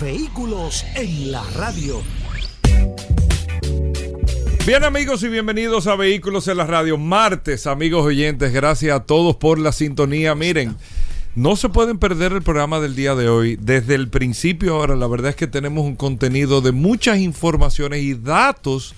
Vehículos en la radio. Bien amigos y bienvenidos a Vehículos en la Radio. Martes, amigos oyentes, gracias a todos por la sintonía. Miren, no se pueden perder el programa del día de hoy. Desde el principio ahora, la verdad es que tenemos un contenido de muchas informaciones y datos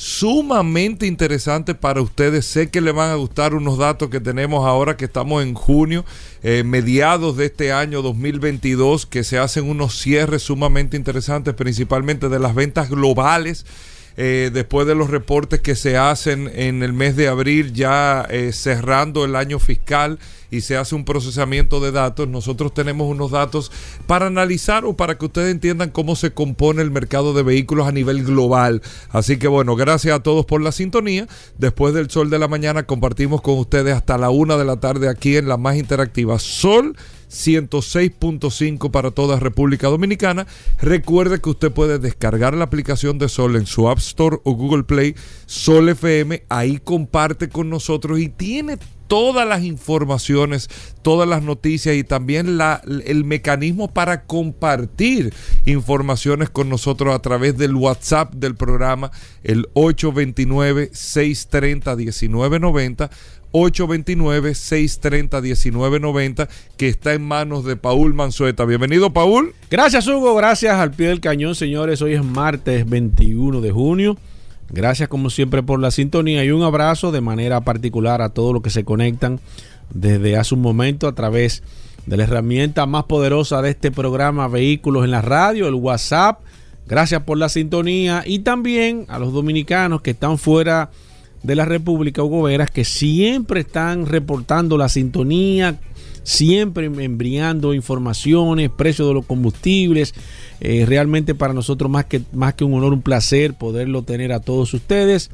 sumamente interesantes para ustedes. Sé que les van a gustar unos datos que tenemos ahora que estamos en junio, eh, mediados de este año 2022, que se hacen unos cierres sumamente interesantes, principalmente de las ventas globales. Eh, después de los reportes que se hacen en el mes de abril, ya eh, cerrando el año fiscal y se hace un procesamiento de datos, nosotros tenemos unos datos para analizar o para que ustedes entiendan cómo se compone el mercado de vehículos a nivel global. Así que bueno, gracias a todos por la sintonía. Después del sol de la mañana compartimos con ustedes hasta la una de la tarde aquí en la más interactiva Sol 106.5 para toda República Dominicana. Recuerde que usted puede descargar la aplicación de Sol en su App Store o Google Play, Sol FM. Ahí comparte con nosotros y tiene todas las informaciones, todas las noticias y también la, el mecanismo para compartir informaciones con nosotros a través del WhatsApp del programa, el 829-630-1990. 829-630-1990, que está en manos de Paul Manzueta. Bienvenido, Paul. Gracias, Hugo. Gracias al pie del cañón, señores. Hoy es martes 21 de junio. Gracias, como siempre, por la sintonía y un abrazo de manera particular a todos los que se conectan desde hace un momento a través de la herramienta más poderosa de este programa, Vehículos en la Radio, el WhatsApp. Gracias por la sintonía y también a los dominicanos que están fuera de la República, Hugo Veras, que siempre están reportando la sintonía, siempre enviando informaciones, precios de los combustibles. Eh, realmente para nosotros más que, más que un honor, un placer poderlo tener a todos ustedes.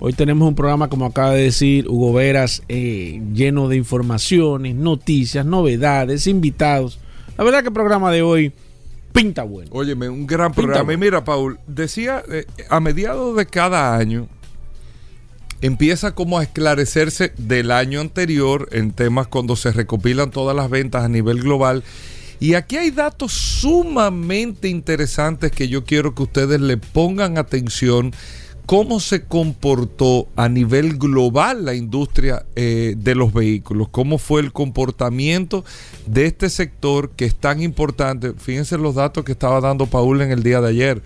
Hoy tenemos un programa, como acaba de decir Hugo Veras, eh, lleno de informaciones, noticias, novedades, invitados. La verdad que el programa de hoy pinta bueno. Óyeme, un gran programa. Y mira, Paul, decía, eh, a mediados de cada año, empieza como a esclarecerse del año anterior en temas cuando se recopilan todas las ventas a nivel global. Y aquí hay datos sumamente interesantes que yo quiero que ustedes le pongan atención cómo se comportó a nivel global la industria eh, de los vehículos, cómo fue el comportamiento de este sector que es tan importante. Fíjense los datos que estaba dando Paul en el día de ayer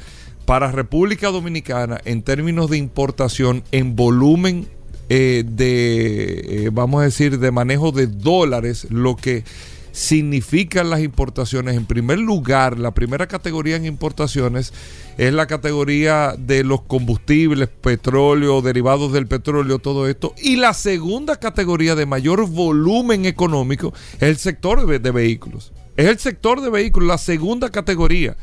para República Dominicana en términos de importación en volumen eh, de, eh, vamos a decir, de manejo de dólares, lo que significan las importaciones. En primer lugar, la primera categoría en importaciones es la categoría de los combustibles, petróleo, derivados del petróleo, todo esto. Y la segunda categoría de mayor volumen económico es el sector de, de vehículos. Es el sector de vehículos, la segunda categoría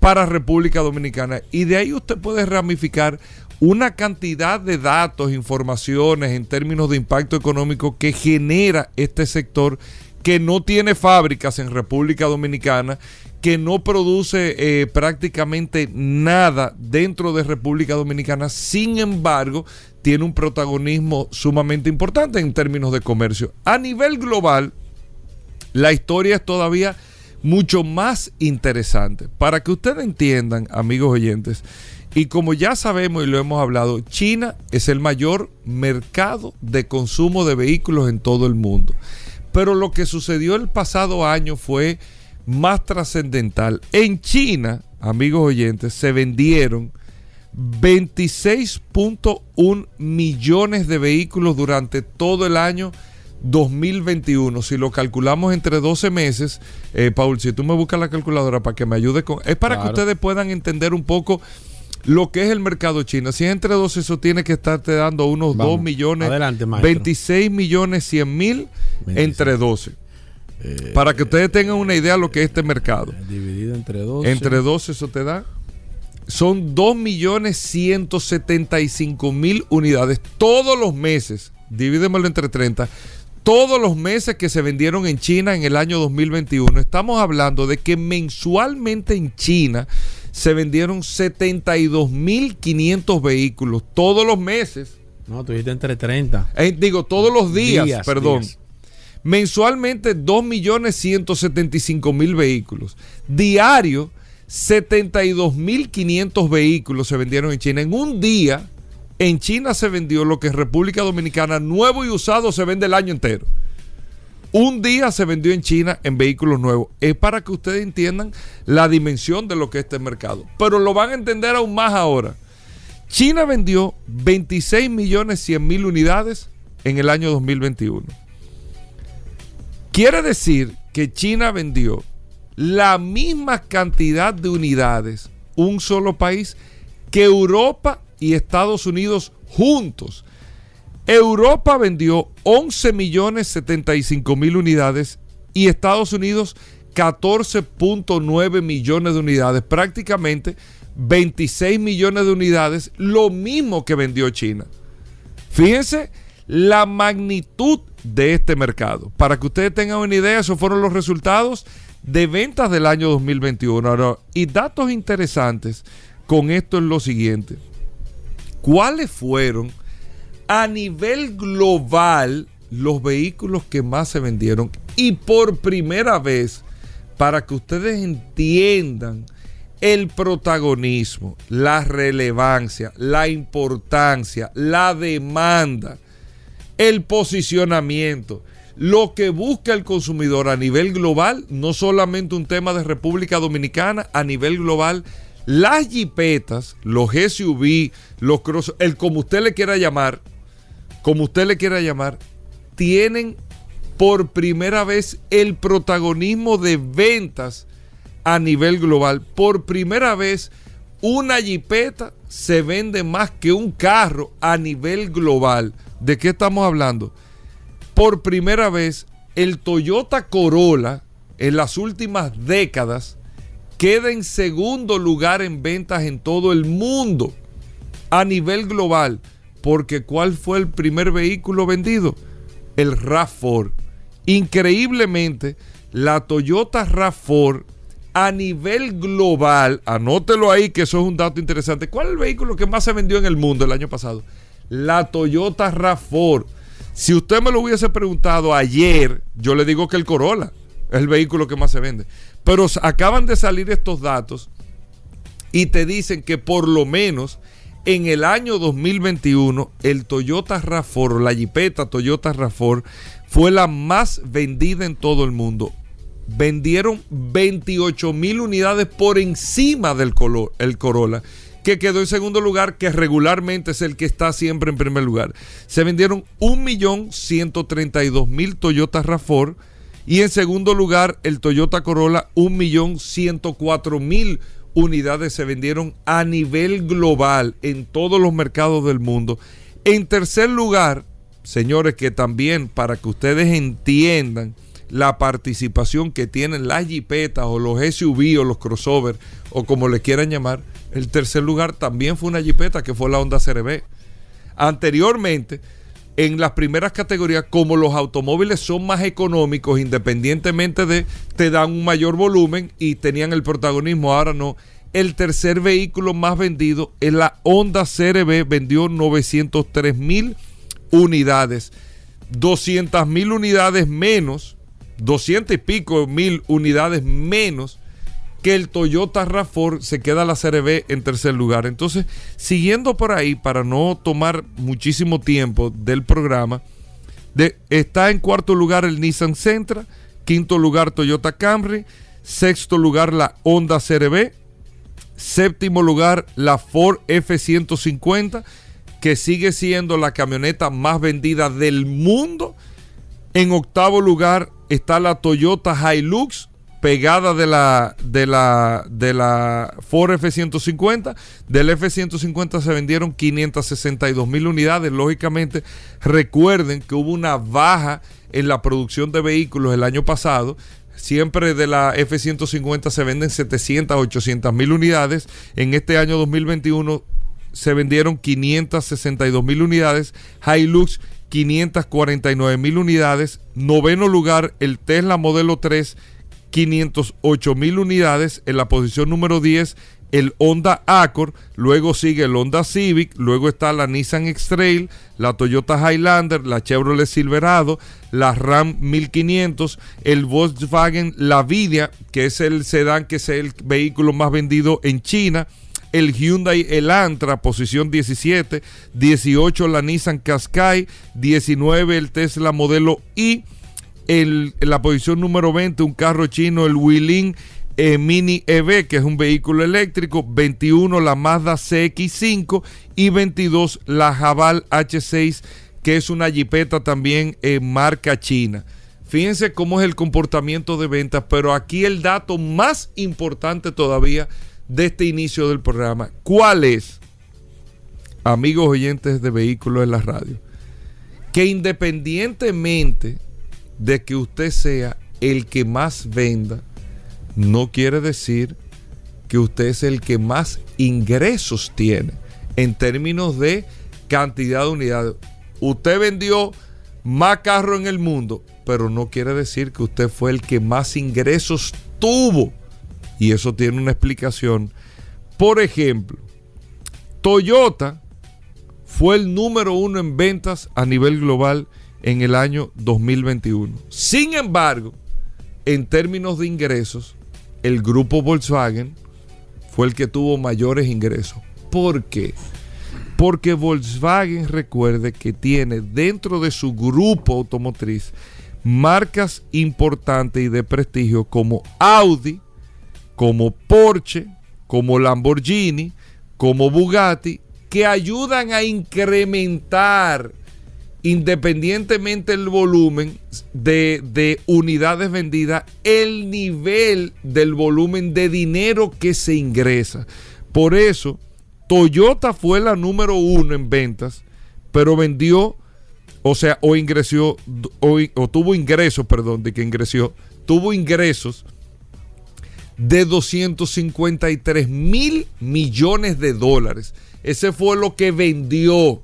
para República Dominicana. Y de ahí usted puede ramificar una cantidad de datos, informaciones en términos de impacto económico que genera este sector que no tiene fábricas en República Dominicana, que no produce eh, prácticamente nada dentro de República Dominicana, sin embargo, tiene un protagonismo sumamente importante en términos de comercio. A nivel global, la historia es todavía mucho más interesante. Para que ustedes entiendan, amigos oyentes, y como ya sabemos y lo hemos hablado, China es el mayor mercado de consumo de vehículos en todo el mundo. Pero lo que sucedió el pasado año fue más trascendental. En China, amigos oyentes, se vendieron 26.1 millones de vehículos durante todo el año 2021, si lo calculamos entre 12 meses, eh, Paul, si tú me buscas la calculadora para que me ayude con... Es para que ustedes puedan entender un poco lo que es el mercado chino. Si es entre 12, eso tiene que estarte dando unos 2 millones, Adelante, 26 millones 100 mil entre 12. Eh, para que ustedes tengan una idea de lo que es este mercado. Dividido Entre 12. Entre 12 eso te da. Son 2.175.000 unidades todos los meses. Divídemelo entre 30. Todos los meses que se vendieron en China en el año 2021. Estamos hablando de que mensualmente en China se vendieron 72.500 vehículos todos los meses. No, tú dijiste entre 30. Eh, digo, todos los días, Días, perdón. días. Mensualmente 2.175.000 vehículos. Diario 72.500 vehículos se vendieron en China. En un día, en China se vendió lo que en República Dominicana nuevo y usado se vende el año entero. Un día se vendió en China en vehículos nuevos. Es para que ustedes entiendan la dimensión de lo que es este mercado. Pero lo van a entender aún más ahora. China vendió 26 millones 100 mil unidades en el año 2021. Quiere decir que China vendió la misma cantidad de unidades, un solo país, que Europa y Estados Unidos juntos. Europa vendió 11 millones 75 mil unidades y Estados Unidos 14.9 millones de unidades, prácticamente 26 millones de unidades, lo mismo que vendió China. Fíjense la magnitud de este mercado. Para que ustedes tengan una idea, esos fueron los resultados de ventas del año 2021. Ahora, y datos interesantes con esto es lo siguiente. ¿Cuáles fueron a nivel global los vehículos que más se vendieron? Y por primera vez, para que ustedes entiendan el protagonismo, la relevancia, la importancia, la demanda, el posicionamiento, lo que busca el consumidor a nivel global, no solamente un tema de República Dominicana, a nivel global, las jipetas, los SUV, los cross, el como usted le quiera llamar, como usted le quiera llamar, tienen por primera vez el protagonismo de ventas a nivel global. Por primera vez, una jipeta se vende más que un carro a nivel global. ¿De qué estamos hablando? Por primera vez, el Toyota Corolla en las últimas décadas queda en segundo lugar en ventas en todo el mundo a nivel global. Porque ¿cuál fue el primer vehículo vendido? El RAV4. Increíblemente, la Toyota RAV4 a nivel global, anótelo ahí que eso es un dato interesante. ¿Cuál es el vehículo que más se vendió en el mundo el año pasado? La Toyota RAV4. Si usted me lo hubiese preguntado ayer, yo le digo que el Corolla es el vehículo que más se vende. Pero acaban de salir estos datos y te dicen que por lo menos en el año 2021 el Toyota RAV4, la Jeepeta Toyota RAV4 fue la más vendida en todo el mundo. Vendieron 28 mil unidades por encima del color, el Corolla, que quedó en segundo lugar, que regularmente es el que está siempre en primer lugar. Se vendieron 1.132.000 Toyota RAV4 y en segundo lugar el Toyota Corolla 1.104.000 unidades se vendieron a nivel global en todos los mercados del mundo. En tercer lugar, señores, que también para que ustedes entiendan la participación que tienen las jipetas o los SUV o los crossover o como le quieran llamar, el tercer lugar también fue una jipeta que fue la Honda CRB. Anteriormente, en las primeras categorías, como los automóviles son más económicos, independientemente de, te dan un mayor volumen y tenían el protagonismo, ahora no. El tercer vehículo más vendido es la Honda CRB, vendió 903 mil unidades, 200 mil unidades menos, 200 y pico mil unidades menos que el Toyota RAV4 se queda la CRB en tercer lugar. Entonces, siguiendo por ahí, para no tomar muchísimo tiempo del programa, de- está en cuarto lugar el Nissan Sentra, quinto lugar Toyota Camry, sexto lugar la Honda CRB, séptimo lugar la Ford F150, que sigue siendo la camioneta más vendida del mundo. En octavo lugar está la Toyota Hilux, pegada de la, de la, de la Ford F-150. Del F-150 se vendieron 562 mil unidades. Lógicamente, recuerden que hubo una baja en la producción de vehículos el año pasado. Siempre de la F-150 se venden 700, 800 mil unidades. En este año 2021 se vendieron 562 mil unidades. Hilux 549 mil unidades. Noveno lugar el Tesla Modelo 3 508 mil unidades. En la posición número 10 el Honda Accord, luego sigue el Honda Civic, luego está la Nissan X-Trail, la Toyota Highlander, la Chevrolet Silverado, la Ram 1500, el Volkswagen Lavidia, que es el sedán que es el vehículo más vendido en China, el Hyundai Elantra, posición 17, 18 la Nissan Qashqai, 19 el Tesla modelo I, en la posición número 20 un carro chino, el Wuling eh, Mini EV, que es un vehículo eléctrico, 21 la Mazda CX5 y 22 la Jabal H6, que es una jipeta también en marca china. Fíjense cómo es el comportamiento de ventas, pero aquí el dato más importante todavía de este inicio del programa, ¿cuál es? Amigos oyentes de vehículos en la radio, que independientemente de que usted sea el que más venda, no quiere decir que usted es el que más ingresos tiene en términos de cantidad de unidades. Usted vendió más carros en el mundo, pero no quiere decir que usted fue el que más ingresos tuvo. Y eso tiene una explicación. Por ejemplo, Toyota fue el número uno en ventas a nivel global en el año 2021. Sin embargo, en términos de ingresos, el grupo Volkswagen fue el que tuvo mayores ingresos. ¿Por qué? Porque Volkswagen recuerde que tiene dentro de su grupo automotriz marcas importantes y de prestigio como Audi, como Porsche, como Lamborghini, como Bugatti, que ayudan a incrementar independientemente del volumen de, unidades vendidas, el nivel del volumen de dinero que se ingresa. Por eso, Toyota fue la número uno en ventas, pero vendió, o sea, o ingresó, o tuvo ingresos, perdón, de que ingresó, tuvo ingresos de 253 mil millones de dólares. Ese fue lo que vendió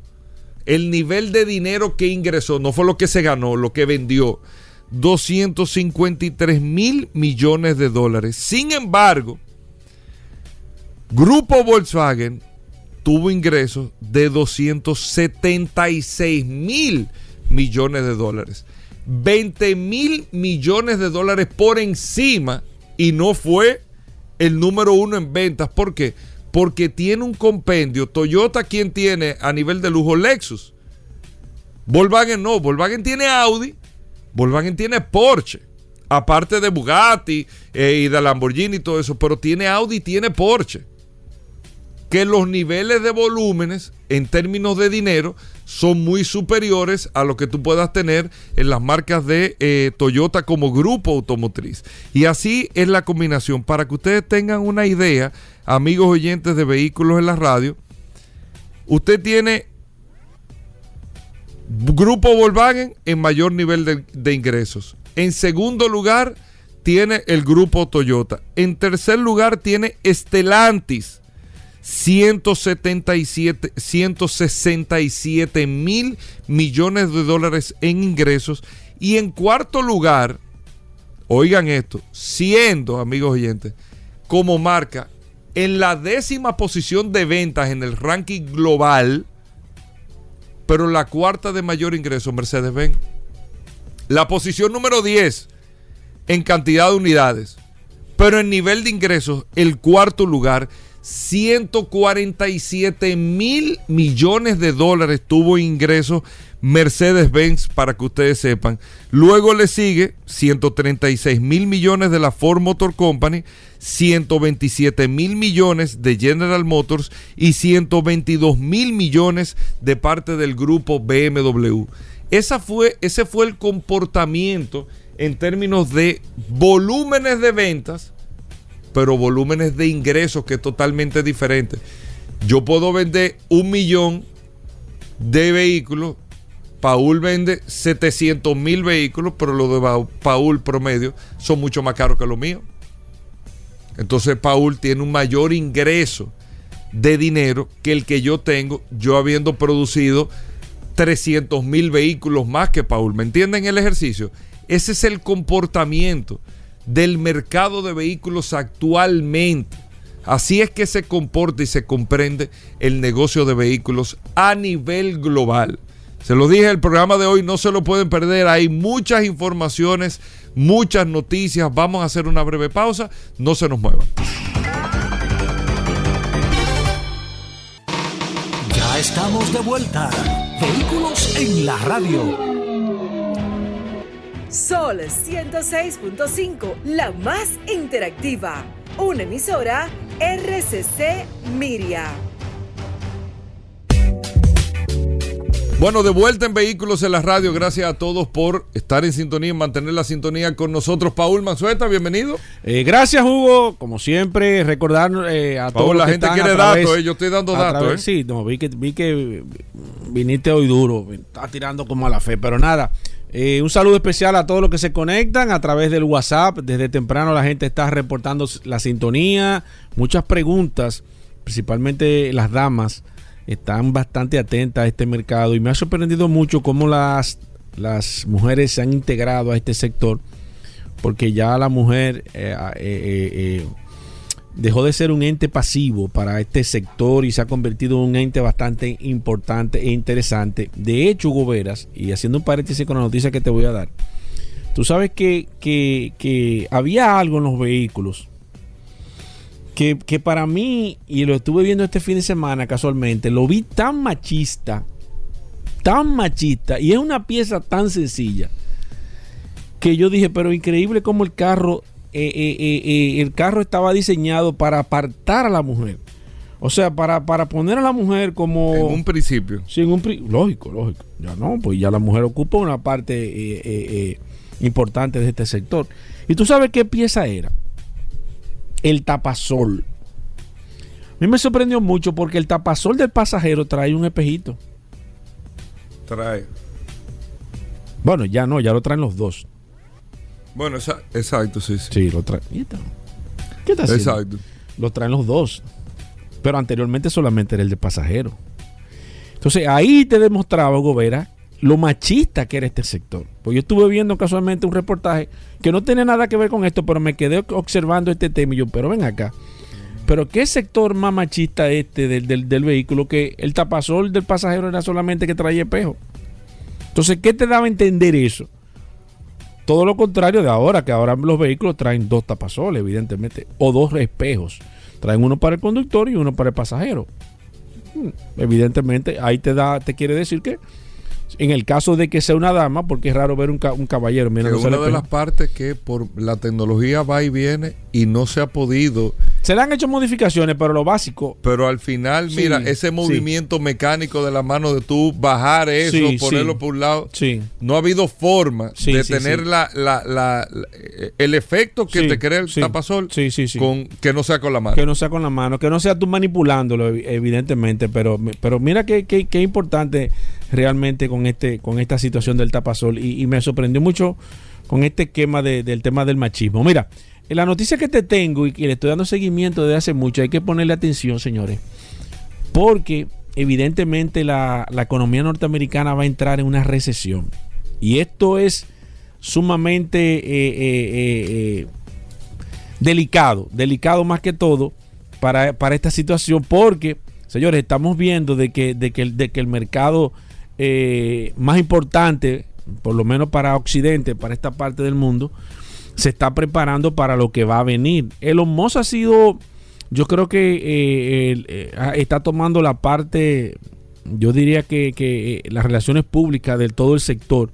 el nivel de dinero que ingresó, no fue lo que se ganó, lo que vendió. 253 mil millones de dólares. Sin embargo, Grupo Volkswagen tuvo ingresos de 276 mil millones de dólares. 20 mil millones de dólares por encima y no fue el número uno en ventas. ¿Por qué? porque tiene un compendio. Toyota, quien tiene a nivel de lujo Lexus. Volkswagen no, Volkswagen tiene Audi, Volkswagen tiene Porsche, aparte de Bugatti eh, y de Lamborghini y todo eso, pero tiene Audi y tiene Porsche. Que los niveles de volúmenes en términos de dinero son muy superiores a lo que tú puedas tener en las marcas de eh, Toyota como grupo automotriz. Y así es la combinación. Para que ustedes tengan una idea, amigos oyentes de vehículos en la radio, usted tiene Grupo Volkswagen en mayor nivel de, ingresos. En segundo lugar, tiene el Grupo Toyota. En tercer lugar, tiene Estelantis 177, 167 mil millones de dólares en ingresos. Y en cuarto lugar, oigan esto, siendo, amigos oyentes, como marca en la décima posición de ventas en el ranking global, pero la cuarta de mayor ingreso, Mercedes-Benz. La posición número 10 en cantidad de unidades, pero en nivel de ingresos, el cuarto lugar 147 mil millones de dólares tuvo ingresos Mercedes-Benz, para que ustedes sepan. Luego le sigue 136 mil millones de la Ford Motor Company, 127 mil millones de General Motors y 122 mil millones de parte del grupo BMW. Esa fue, ese fue el comportamiento en términos de volúmenes de ventas pero volúmenes de ingresos que es totalmente diferente. Yo puedo vender un millón de vehículos Paul vende 700 mil vehículos, pero los de Paul promedio son mucho más caros que los míos. Entonces Paul tiene un mayor ingreso de dinero que el que yo tengo, yo habiendo producido 300 mil vehículos más que Paul. ¿Me entienden el ejercicio? Ese es el comportamiento del mercado de vehículos actualmente. Así es que se comporta y se comprende el negocio de vehículos a nivel global. Se lo dije, el programa de hoy no se lo pueden perder. Hay muchas informaciones, muchas noticias. Vamos a hacer una breve pausa. No se nos muevan. Ya estamos de vuelta. Vehículos en la radio. Sol 106.5, la más interactiva. Una emisora RCC Miria. Bueno, de vuelta en Vehículos en la Radio. Gracias a todos por estar en sintonía y mantener la sintonía con nosotros. Paul Manzueta, bienvenido. Eh, gracias, Hugo. Como siempre, recordar eh, a todos la gente quiere datos, eh, yo estoy dando datos. Sí, no, vi que, vi que viniste hoy duro. Está tirando como a la fe, pero nada. un saludo especial a todos los que se conectan a través del WhatsApp. Desde temprano la gente está reportando la sintonía, muchas preguntas, principalmente las damas están bastante atentas a este mercado y me ha sorprendido mucho cómo las, las mujeres se han integrado a este sector, porque ya la mujer eh, eh, eh, dejó de ser un ente pasivo para este sector y se ha convertido en un ente bastante importante e interesante. De hecho, Hugo Veras, y haciendo un paréntesis con la noticia que te voy a dar, tú sabes que, que había algo en los vehículos que, para mí, y lo estuve viendo este fin de semana casualmente, lo vi tan machista, tan machista, y es una pieza tan sencilla, que yo dije, pero increíble como el carro, eh, eh, eh, el carro estaba diseñado para apartar a la mujer. O sea, para, para poner a la mujer como... En un principio. Sí, en un lógico, lógico. Ya no, pues ya la mujer ocupa una parte importante de este sector. ¿Y tú sabes qué pieza era? El tapasol. A mí me sorprendió mucho porque el tapasol del pasajero trae un espejito. Trae. Bueno, ya no, ya lo traen los dos. Bueno, exacto, sí, sí. Sí, lo traen. ¿Qué está haciendo? Exacto. Lo traen los dos. Pero anteriormente solamente era el de pasajero. Entonces ahí te demostraba, Gobera, lo machista que era este sector. Pues yo estuve viendo casualmente un reportaje que no tiene nada que ver con esto, pero me quedé observando este tema y yo, pero ven acá. Pero qué sector más machista este del, del, vehículo que el tapasol del pasajero era solamente que traía espejo. Entonces, ¿qué te daba a entender eso? Todo lo contrario de ahora, que ahora los vehículos traen dos tapasoles, evidentemente, o dos espejos. Traen uno para el conductor y uno para el pasajero. Hmm, evidentemente, ahí te da, te quiere decir que en el caso de que sea una dama, porque es raro ver un, un caballero Es una de las partes que por la tecnología va y viene y no se ha podido. Se le han hecho modificaciones, pero lo básico. Pero al final, mira, ese movimiento mecánico de la mano de tú, bajar eso, ponerlo por un lado. No ha habido forma de tener la, la, el efecto que te crea el tapasol con que no sea con la mano. Que no sea con la mano, que no sea tú manipulándolo, evidentemente. Pero, pero mira qué importante realmente con este con esta situación del tapasol y, me sorprendió mucho con este esquema del tema del machismo. Mira, la noticia que te tengo y que le estoy dando seguimiento desde hace mucho, hay que ponerle atención, señores, porque evidentemente la, economía norteamericana va a entrar en una recesión. Y esto es sumamente eh, eh, eh, delicado, delicado más que todo para, para, esta situación porque, señores, estamos viendo de que, de que, de que el mercado más importante, por lo menos para Occidente, para esta parte del mundo, se está preparando para lo que va a venir. Elon Musk ha sido, yo creo que eh, eh, está tomando la parte, yo diría que, las relaciones públicas de todo el sector.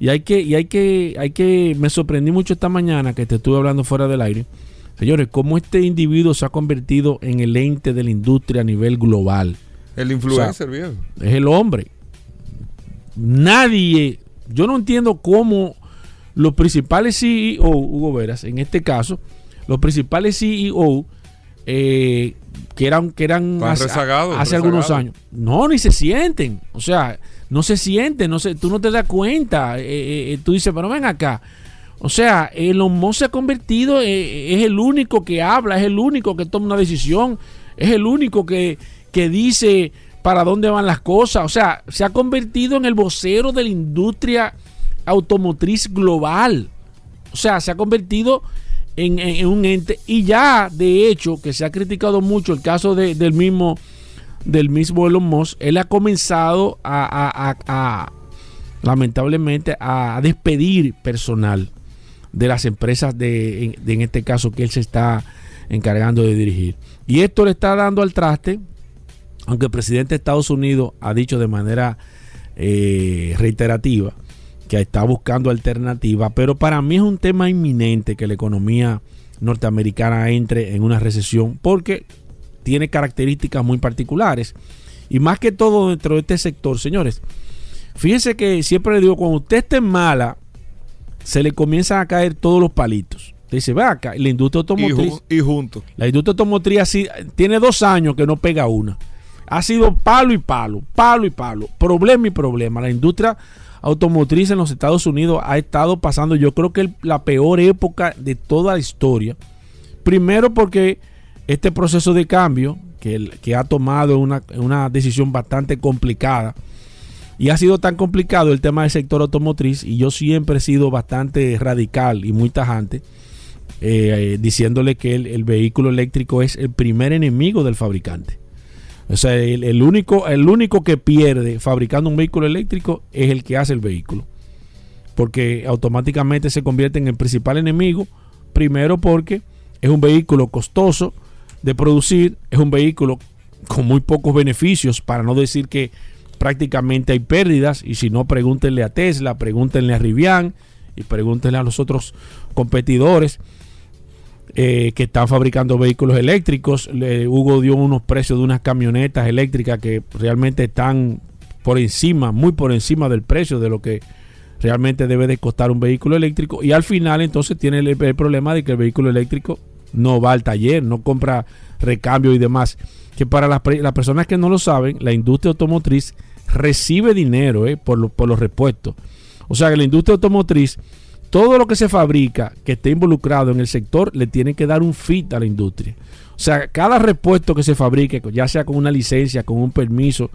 Y hay que, y hay que, hay que, me sorprendí mucho esta mañana que te estuve hablando fuera del aire. Señores, cómo este individuo se ha convertido en el ente de la industria a nivel global. El influencer, bien. Es el hombre nadie, yo no entiendo cómo los principales CEO, Hugo Veras, en este caso, los principales CEO eh, que eran, que eran hace, algunos años, no, ni se sienten. O sea, no se siente, no se, tú no te das cuenta. Eh, tú dices, pero ven acá. O sea, Elon Musk se ha convertido, es el único que habla, es el único que toma una decisión, es el único que, que dice para dónde van las cosas. O sea, se ha convertido en el vocero de la industria automotriz global. O sea, se ha convertido en, un ente. Y ya, de hecho, que se ha criticado mucho el caso del mismo del mismo Elon Musk, él ha comenzado a, lamentablemente a despedir personal de las empresas de, en este caso que él se está encargando de dirigir. Y esto le está dando al traste aunque el presidente de Estados Unidos ha dicho de manera eh, reiterativa que está buscando alternativas, pero para mí es un tema inminente que la economía norteamericana entre en una recesión porque tiene características muy particulares y más que todo dentro de este sector, señores. Fíjense que siempre le digo, cuando usted esté mala, se le comienzan a caer todos los palitos. dice, ve acá, la industria automotriz. Y, junto. La industria automotriz tiene dos años que no pega una ha sido palo y palo, palo y palo, problema y problema. La industria automotriz en los Estados Unidos ha estado pasando, yo creo que la peor época de toda la historia. Primero porque este proceso de cambio que, ha tomado una, una decisión bastante complicada y ha sido tan complicado el tema del sector automotriz y yo siempre he sido bastante radical y muy tajante. Eh, diciéndole que el vehículo eléctrico es el primer enemigo del fabricante. O sea, el, único, el único que pierde fabricando un vehículo eléctrico es el que hace el vehículo. Porque automáticamente se convierte en el principal enemigo. Primero porque es un vehículo costoso de producir, es un vehículo con muy pocos beneficios, para no decir que prácticamente hay pérdidas. Y si no, pregúntenle a Tesla, pregúntenle a Rivian y pregúntenle a los otros competidores. Eh, que están fabricando vehículos eléctricos. Hugo dio unos precios de unas camionetas eléctricas que realmente están por encima, muy por encima del precio de lo que realmente debe de costar un vehículo eléctrico. Y al final entonces tiene el, problema de que el vehículo eléctrico no va al taller, no compra recambio y demás. Que para las, personas que no lo saben, la industria automotriz recibe dinero eh, por, por los repuestos. O sea que la industria automotriz todo lo que se fabrica que esté involucrado en el sector le tiene que dar un fit a la industria. O sea, cada repuesto que se fabrique, ya sea con una licencia, con un permiso,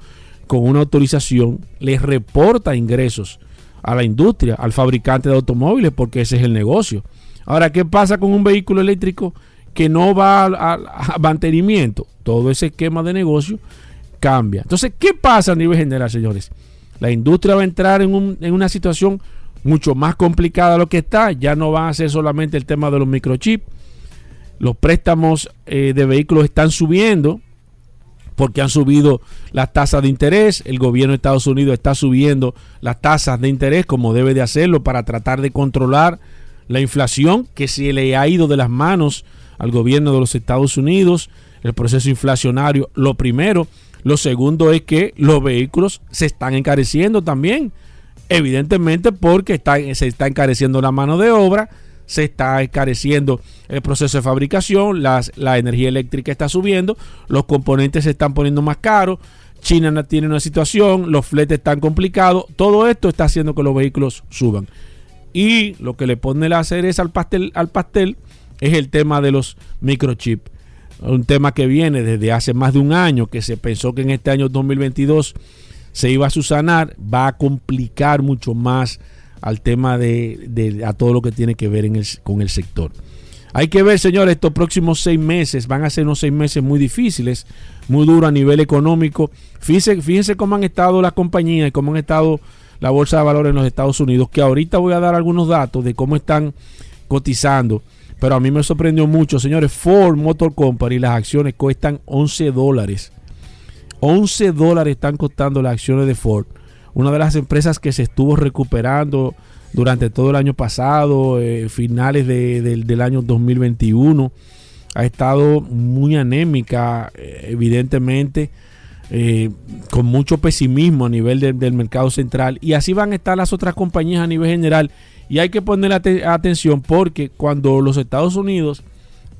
con una autorización, le reporta ingresos a la industria, al fabricante de automóviles, porque ese es el negocio. Ahora, ¿qué pasa con un vehículo eléctrico que no va a, mantenimiento? Todo ese esquema de negocio cambia. Entonces, ¿qué pasa a nivel general, señores? La industria va a entrar en, en una situación mucho más complicada lo que está. Ya no va a ser solamente el tema de los microchips. Los préstamos eh, de vehículos están subiendo porque han subido las tasas de interés. El gobierno de Estados Unidos está subiendo las tasas de interés como debe de hacerlo para tratar de controlar la inflación que se le ha ido de las manos al gobierno de los Estados Unidos, el proceso inflacionario. Lo primero. Lo segundo es que los vehículos se están encareciendo también. Evidentemente porque se está encareciendo la mano de obra, se está encareciendo el proceso de fabricación, las, la energía eléctrica está subiendo, los componentes se están poniendo más caros, China tiene una situación, los fletes están complicados, todo esto está haciendo que los vehículos suban. Y lo que le pone la cereza al pastel, al pastel es el tema de los microchips. Un tema que viene desde hace más de un año, que se pensó que en este año 2022 se iba a susanar, va a complicar mucho más al tema de, a todo lo que tiene que ver con el sector. Hay que ver, señores, estos próximos seis meses van a ser unos seis meses muy difíciles, muy duros a nivel económico. Fíjense, fíjense cómo han estado las compañías y cómo han estado la bolsa de valores en los Estados Unidos, que ahorita voy a dar algunos datos de cómo están cotizando. Pero a mí me sorprendió mucho, señores, Ford Motor Company, las acciones cuestan 11 dólares. 11 dólares están costando las acciones de Ford. Una de las empresas que se estuvo recuperando durante todo el año pasado, eh, finales del año 2021. Ha estado muy anémica, eh, evidentemente, eh, con mucho pesimismo a nivel del mercado central. Y así van a estar las otras compañías a nivel general. Y hay que poner atención porque cuando los Estados Unidos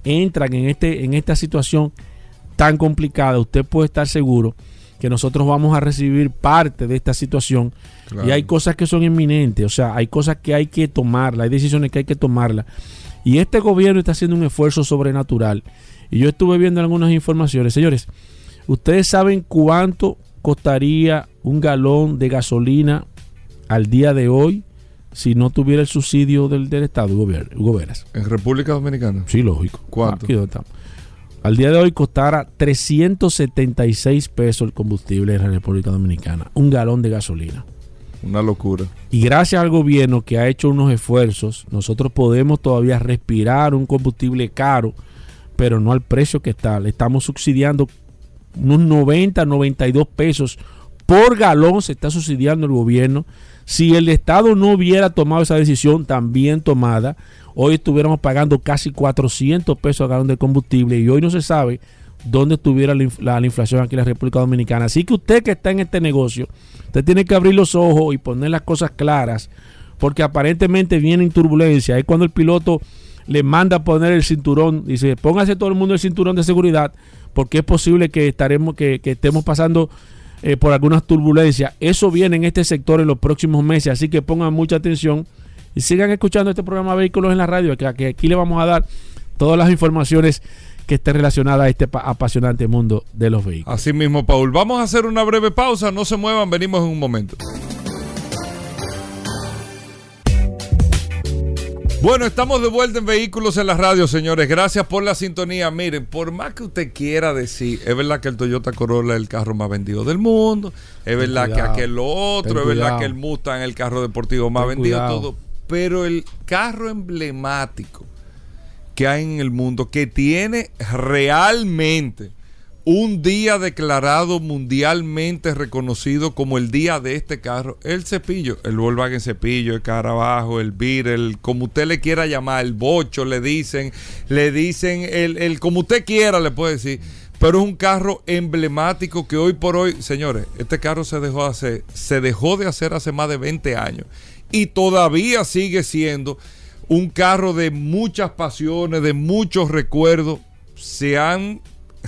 entran en, este, en esta situación tan complicada, usted puede estar seguro que nosotros vamos a recibir parte de esta situación Claro. y hay cosas que son inminentes, o sea, hay cosas que hay que tomarlas, hay decisiones que hay que tomarlas. Y este gobierno está haciendo un esfuerzo sobrenatural. Y yo estuve viendo algunas informaciones. Señores, ¿ustedes saben cuánto costaría un galón de gasolina al día de hoy si no tuviera el subsidio del, del Estado, Hugo Veras? En República Dominicana. Sí, lógico. ¿Cuánto? Aquí donde estamos. Al día de hoy costara 376 pesos el combustible en la República Dominicana. Un galón de gasolina. Una locura. Y gracias al gobierno que ha hecho unos esfuerzos, nosotros podemos todavía respirar un combustible caro, pero no al precio que está. Le estamos subsidiando unos 90, 92 pesos por galón se está subsidiando el gobierno. Si el Estado no hubiera tomado esa decisión también tomada, hoy estuviéramos pagando casi 400 pesos al galón de combustible y hoy no se sabe dónde estuviera la, inf- la- la inflación aquí en la República Dominicana. Así que usted que está en este negocio, usted tiene que abrir los ojos y poner las cosas claras, porque aparentemente vienen turbulencias. Es cuando el piloto le manda a poner el cinturón, dice, póngase todo el mundo el cinturón de seguridad, porque es posible que estaremos, que, que estemos pasando eh, por algunas turbulencias. Eso viene en este sector en los próximos meses, así que pongan mucha atención y sigan escuchando este programa Vehículos en la Radio, que, que aquí le vamos a dar todas las informaciones que estén relacionadas a este pa- apasionante mundo de los vehículos. Así mismo, Paul. Vamos a hacer una breve pausa. No se muevan, venimos en un momento. Bueno, estamos de vuelta en Vehículos en la Radio, señores. Gracias por la sintonía. Miren, por más que usted quiera decir, es verdad que el Toyota Corolla es el carro más vendido del mundo, es verdad que aquel otro, es verdad cuidado. que el Mustang es el carro deportivo más Ten vendido, cuidado. todo. Pero el carro emblemático que hay en el mundo que tiene realmente un día declarado mundialmente reconocido como el día de este carro, el cepillo, el Volkswagen cepillo, el Carabajo, el Beetle, el como usted le quiera llamar, el bocho, le dicen, le dicen, el, el como usted quiera le puede decir, pero es un carro emblemático que hoy por hoy, señores, este carro se dejó de hacer, se dejó de hacer hace más de 20 años y todavía sigue siendo un carro de muchas pasiones, de muchos recuerdos, se han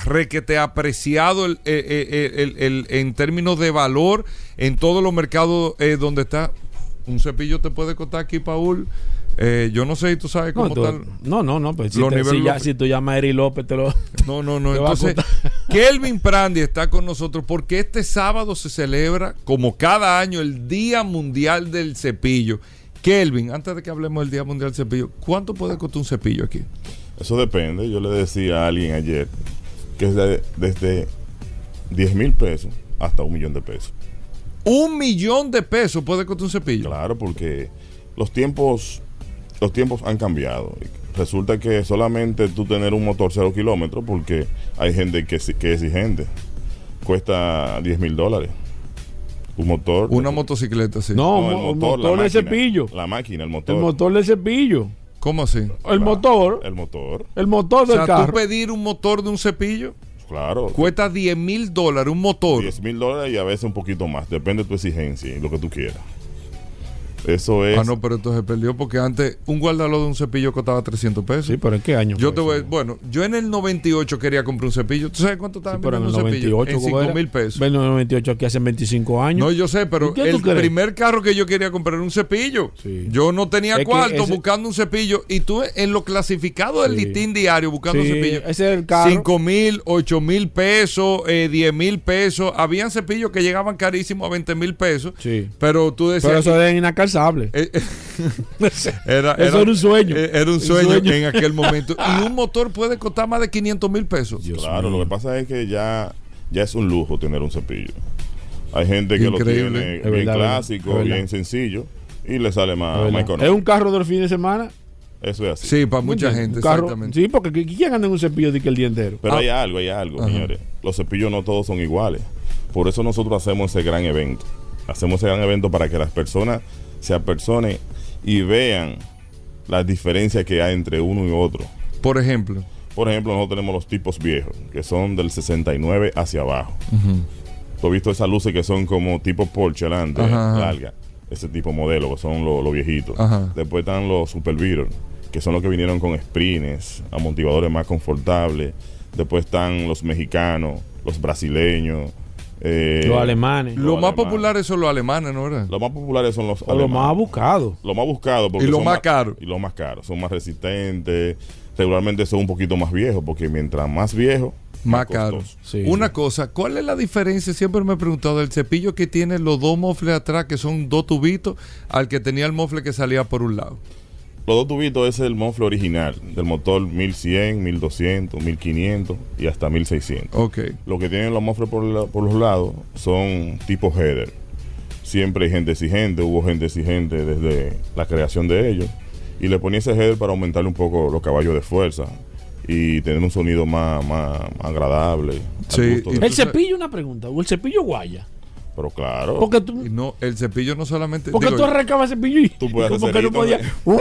requete apreciado el, eh, eh, el- el- en términos de valor en todos los mercados eh, donde está. Un cepillo te puede costar aquí, Paul. eh, yo no sé si tú sabes No, cómo tú- tal. no, no, no, pues si, te- ya- si tú llamas a Eri López, te lo... No, no, no. Entonces. Kelvin Prandi está con nosotros porque este sábado se celebra, como cada año, el Día Mundial del Cepillo. Kelvin, antes de que hablemos del Día Mundial del Cepillo, ¿cuánto puede costar un cepillo aquí? Eso depende. Yo le decía a alguien ayer que es de- desde 10 mil pesos hasta un millón de pesos. Un millón de pesos puede costar un cepillo. Claro, porque los tiempos, los tiempos han cambiado. Resulta que solamente tú tener un motor cero kilómetros, porque hay gente que, sí- que es exigente, cuesta 10 mil dólares. Un motor. Una motocicleta, sí. No, el mo- el la motor del máquina. cepillo. La máquina, el motor. El motor del cepillo. ¿Cómo así? El Claro, motor. El motor, El motor O del sea, tú pedir un motor de un cepillo claro. cuesta 10 mil dólares, un motor. 10 mil dólares y a veces un poquito más. Depende de tu exigencia y lo que tú quieras. Eso es. Ah, no, pero entonces perdió porque antes un guardalo de un cepillo costaba 300 pesos. Sí, pero ¿en qué año? Yo te voy, eso? bueno, yo en el 98 quería comprar un cepillo. ¿Tú sabes cuánto estaba Sí, pero en el vendiendo un cepillo? 98, En ¿cómo 5 era? mil pesos. Bueno, en el 98 aquí hace 25 años. No, yo sé, pero ¿Y qué el primer carro que yo quería comprar era un cepillo. Sí. Yo no tenía Es cuarto ese- buscando un cepillo. Y tú en lo clasificado del Sí. listín diario buscando un cepillo. ese es el carro. 5 mil, 8 mil pesos, eh, 10 mil pesos. Habían cepillos que llegaban carísimos a 20 mil pesos. Sí. Pero tú decías. Pero eso es inalcanzable. Eh, eh, era, Eso era un sueño. eh, Era un Un sueño, sueño. en aquel momento. Y un motor puede costar más de 500 mil pesos. Dios Claro, mío. lo que pasa es que ya, ya es un lujo tener un cepillo. Hay gente que Increíble. lo tiene Es bien verdad, clásico, es verdad. bien sencillo y le sale Es más, más ¿Es económico. un carro del fin de semana? Eso es así. Sí, para mucha ¿Me gente? Un carro- exactamente. Sí, porque ¿qui- ¿quién anda en un cepillo de que el día entero? Pero Ah. hay algo, hay algo, Ajá. señores. Los cepillos no todos son iguales. Por eso nosotros hacemos ese gran evento. Hacemos ese gran evento para que las personas se apersonen y vean las diferencias que hay entre uno y otro. Por ejemplo. Por ejemplo, nosotros tenemos los tipos viejos, que son del 69 hacia abajo. ¿Tú has visto esas luces que son como tipo Porsche adelante, larga? Ese tipo modelo, que son los, viejitos. Ajá. Después están los Super que son los que vinieron con sprints, amortiguadores más confortables. Después están los mexicanos, los brasileños, Eh, Los alemanes. Lo más alemanes. populares son los alemanes, ¿no verdad? Los más populares son los O los más alemanes. buscados. Lo más buscado. porque Y lo son más caro. Y lo más caro. Son más resistentes. Regularmente son un poquito más viejos, porque mientras más viejo, Más caro. costoso. Sí, Una sí. cosa, ¿cuál es la diferencia? Siempre me he preguntado del cepillo que tiene los dos mofles atrás, que son dos tubitos, al que tenía el mofle que salía por un lado. Los dos tubitos es el mofle original, del motor 1100, 1200, 1500 y hasta 1600. Ok. Lo que tienen los mofles por, la- por los lados son tipo header. Siempre hay gente exigente, hubo gente exigente desde la creación de ellos. Y le ponía ese header para aumentarle un poco los caballos de fuerza y tener un sonido más, más, más agradable. al Sí, gusto y- de- El cepillo, una pregunta. ¿O el cepillo guaya? Pero claro, Porque tú, Y no, el cepillo no solamente. porque digo, tú arrancabas el cepillo y Tú puedes como hacer que no cerito, podía. ¡Uh!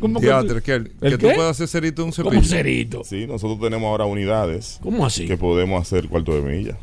Como que tú- que, ¿El que tú puedas hacer cerito un cepillo. como cerito. sí, nosotros tenemos ahora unidades ¿Cómo así? que podemos hacer cuarto de milla.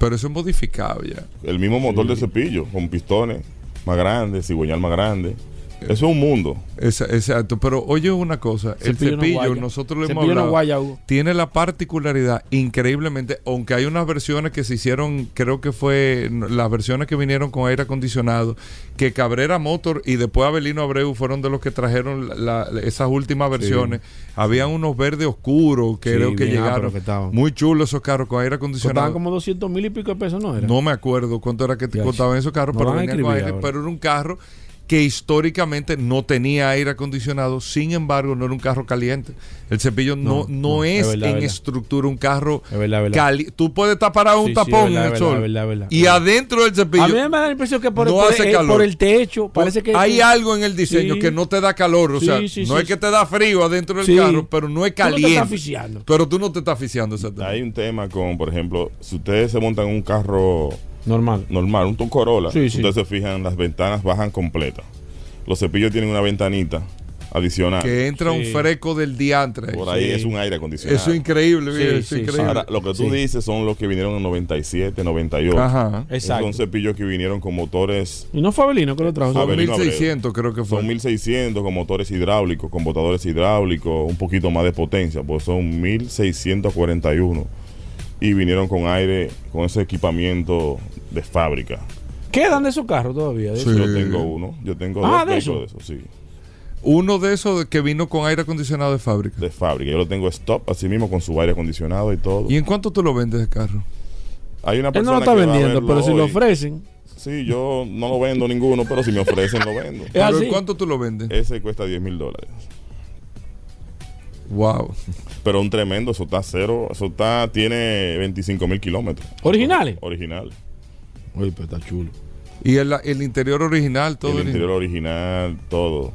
Pero eso es modificado ya. El mismo motor de cepillo, con pistones más grandes, cigüeñal más grande. Eso es un mundo. Esa- exacto. Pero oye una cosa, el Cepillo no nosotros lo hemos no hablado, guaya, Hugo. tiene la particularidad, increíblemente, aunque hay unas versiones que se hicieron, creo que fue las versiones que vinieron con aire acondicionado, que Cabrera Motor y después Abelino Abreu fueron de los que trajeron la- la- esas últimas versiones. Habían unos verdes oscuros que Sí, creo que bien llegaron. Muy chulos esos carros con aire Costaban acondicionado. como 200 mil y pico de pesos, ¿no era? No me acuerdo cuánto era que te costaban esos carros, no pero con aire, pero era un carro que históricamente no tenía aire acondicionado, sin embargo no era un carro caliente. El cepillo no, No, no, no, es es verdad, en verdad. estructura un carro Es verdad, verdad. cali- Tú puedes estar parado un Sí, sí, tapón verdad, en el sol verdad, verdad. y adentro del cepillo A mí me da la impresión que por, no por- hace eh, calor. por el techo parece que hay algo en el diseño Sí. que no te da calor, o Sí, sea, sí, no sí, es que te da frío adentro del Sí. carro, pero no es Tú no te caliente. estás asfixiando. pero tú no te estás asfixiando. Hay un tema con, por ejemplo, si ustedes se montan en un carro Normal. normal, un Toyota Corolla, Sí, ustedes se fijan, las ventanas bajan completas. Los cepillos tienen una ventanita adicional. que entra Sí. un freco del diantre. Por ahí Sí. es un aire acondicionado. Eso es increíble, Sí, viejo, eso es increíble. Ahora, lo que tú Sí. dices son los que vinieron en 97, 98. Ajá. Exacto. Son cepillos que vinieron con motores, Y no fue Abelino que lo trajo. Son Son Abelino 1600 creo que fue. son 1600 con motores hidráulicos, con botadores hidráulicos, un poquito más de potencia, pues son 1641. Y vinieron con aire, con ese equipamiento de fábrica. ¿Quedan de esos carros todavía? de Sí. Yo tengo uno, yo tengo Ah, dos ¿de eso? de esos, sí, Uno de esos que vino con aire acondicionado de fábrica. de fábrica. Yo lo tengo stop, así mismo con su aire acondicionado y todo. ¿Y en cuánto tú lo vendes de carro? Hay una Él persona no lo está vendiendo, pero si lo ofrecen. Sí, yo no lo vendo ninguno, pero si me ofrecen lo vendo. ¿Pero en cuánto tú lo vendes? Ese cuesta 10 mil dólares. Wow. Pero un tremendo, eso está cero, eso está, tiene 25 mil kilómetros. ¿Originales? Original. Uy, pero está chulo. Y el, el interior original, todo. el el- interior original, todo.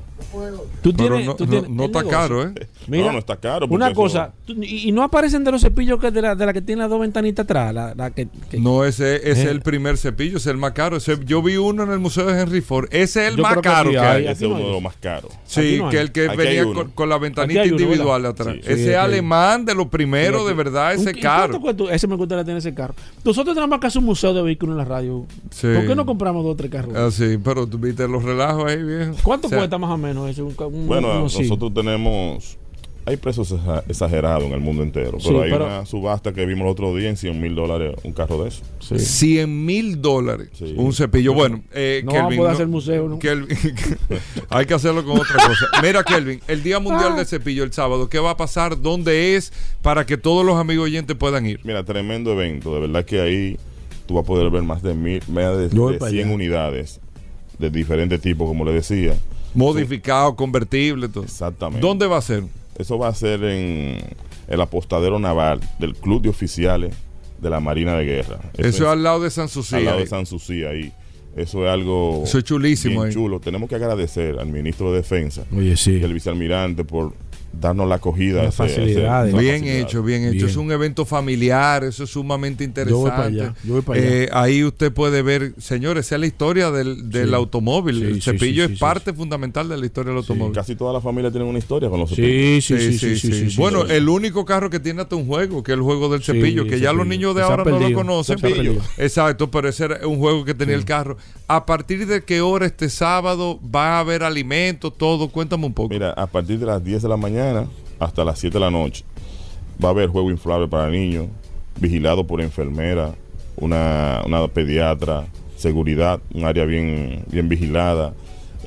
Tú Pero tienes, no, tú no- tienes no el está negocio. caro, ¿eh? Mira, no, no está caro. Una cosa, tú- y, y no aparecen de los cepillos que de la, de la que tiene las dos ventanitas atrás. La, la que, que- No, ese ese es Eh. el primer cepillo, ese es el más caro. Ese- yo vi uno en el Museo de Henry Ford. Ese es el Yo más que caro que hay. Ese es no uno de los más caros. Sí, que el que Aquí venía con, con la ventanita uno, individual ¿verdad? atrás. Sí. ese Sí, es alemán de los primeros, Sí, de verdad, ese ¿Y cuánto caro. cuesta? Ese me gustaría tener ese carro. Nosotros tenemos que hacer un museo de vehículos en la radio. Sí. ¿Por qué no compramos dos o tres carros? Ah, sí, pero tú viste los relajos ahí, viejo. ¿Cuánto cuesta más o menos ese? Un, un- Bueno, uno nosotros tenemos. Hay precios exa- exagerados en el mundo entero. Pero Sí, hay pero- una subasta que vimos el otro día en 100 mil dólares un carro de eso. Sí. 100 mil dólares. Sí. Un cepillo. Bueno, eh, No vamos a Kelvin, hacer museo, ¿no? Kelvin, hay que hacerlo con otra cosa. Mira, Kelvin, el Día Mundial Ah. del Cepillo el sábado, ¿qué va a pasar? ¿Dónde es? Para que todos los amigos oyentes puedan ir. Mira, tremendo evento. De verdad que ahí tú vas a poder ver más de, mil, más de, de para 100 allá. unidades de diferentes tipos, como le decía. Modificado, convertible, todo. Exactamente. ¿Dónde va a ser? Eso va a ser en el apostadero naval del Club de Oficiales de la Marina de Guerra. Eso es al lado de San al Sucia. lado ahí. de San Susi ahí. Eso es algo Eso es chulísimo bien ahí. chulo. Tenemos que agradecer al ministro de Defensa Oye, sí. y al vicealmirante por darnos la acogida. a Las ese- facilidades. Bien facilidad. hecho, bien hecho. Bien. Es un evento familiar, eso es sumamente interesante. Yo voy para allá, yo voy para allá. Eh, ahí usted puede ver, señores, esa es la historia del, del Sí. automóvil. Sí, el sí, cepillo sí, es sí. parte fundamental de la historia del automóvil. Casi toda la familia tiene una historia con los cepillos. Sí, sí, sí, sí, sí, sí, bueno, sí. el único carro que tiene hasta un juego, que es el juego del Sí, cepillo, que ya los niños de ahora no lo conocen. Exacto, pero ese era un juego que tenía el carro. ¿A partir de qué hora este sábado va a haber alimentos, todo? Cuéntame un poco. Mira, a partir de las 10 de la mañana hasta las 7 de la noche va a haber juego inflable para niños, vigilado por enfermera, una, pediatra, seguridad, un área bien, bien vigilada.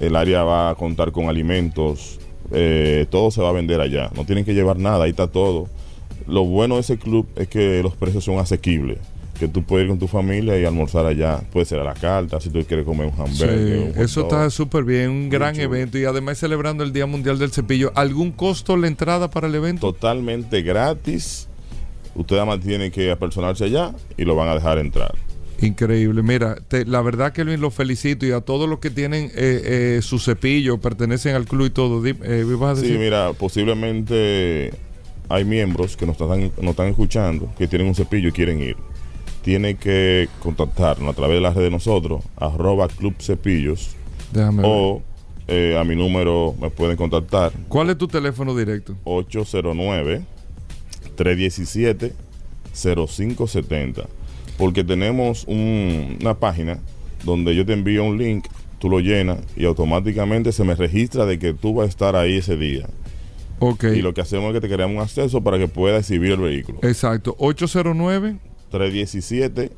El área va a contar con alimentos, eh, todo se va a vender allá. No tienen que llevar nada, ahí está todo. Lo bueno de ese club es que los precios son asequibles. Que tú puedes ir con tu familia y almorzar allá. Puede ser a la carta, si tú quieres comer un hamburger. un Sí, hot eso está súper bien, un gran evento y además celebrando el Día Mundial del Cepillo. ¿Algún costo la entrada para el evento? totalmente gratis. Usted además tiene que apersonarse allá y lo van a dejar entrar. Increíble. Mira, te- la verdad que Luis lo felicito y a todos los que tienen eh, eh, su cepillo, pertenecen al club y todo. Eh, ¿ibas a Sí, mira, posiblemente hay miembros que nos están, nos están escuchando que tienen un cepillo y quieren ir. Tiene que contactarnos a través de las redes de nosotros, arroba Club Cepillos, Déjame o eh, a mi número me pueden contactar, ¿Cuál es tu teléfono directo? 809-317-0570. Porque tenemos un- una página donde yo te envío un link, tú lo llenas y automáticamente se me registra de que tú vas a estar ahí ese día. Ok. Y lo que hacemos es que te creamos un acceso para que puedas exhibir el vehículo. Exacto. 809 317-0570.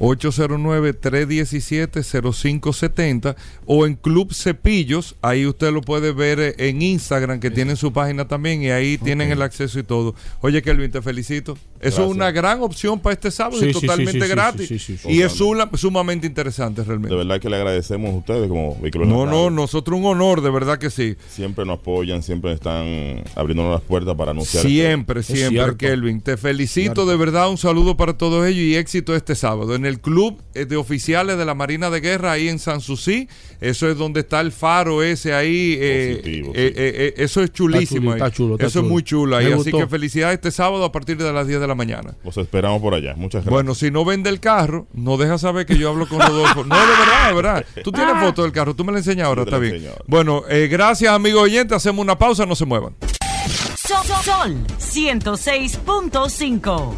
809-317-0570 o en Club Cepillos, ahí usted lo puede ver eh, en Instagram que tienen su página también y ahí tienen el acceso y todo. Oye Kelvin, te felicito. Eso es una gran opción para este sábado Sí, y totalmente sí, sí, gratis. sí, sí, sí, y es sula- sumamente interesante De realmente. verdad que le agradecemos a ustedes como vehículos No, no, nosotros un honor, de verdad que sí. Siempre nos apoyan, siempre están abriéndonos las puertas para anunciar. Siempre, siempre. Kelvin. Te felicito de verdad, un saludo para todos ellos y éxito este sábado. En el club eh, de oficiales de la Marina de Guerra, ahí en Sanssouci, eso es donde está el faro ese ahí. eh, Positivo, eh, sí. eh, eh, eso es chulísimo. Está ahí. chulo, está eso es muy chulo ahí. Me Así gustó. que felicidades este sábado a partir de las 10 de la mañana. Los esperamos por allá. Muchas gracias. Bueno, si no vende el carro, no deja saber que yo hablo con Rodolfo. No, de verdad, de verdad. Tú tienes foto del carro, tú me la enseñas ahora, está la bien. ahora. Bueno, eh, gracias amigos oyentes, hacemos una pausa, no se muevan. Sol, Sol 106.5.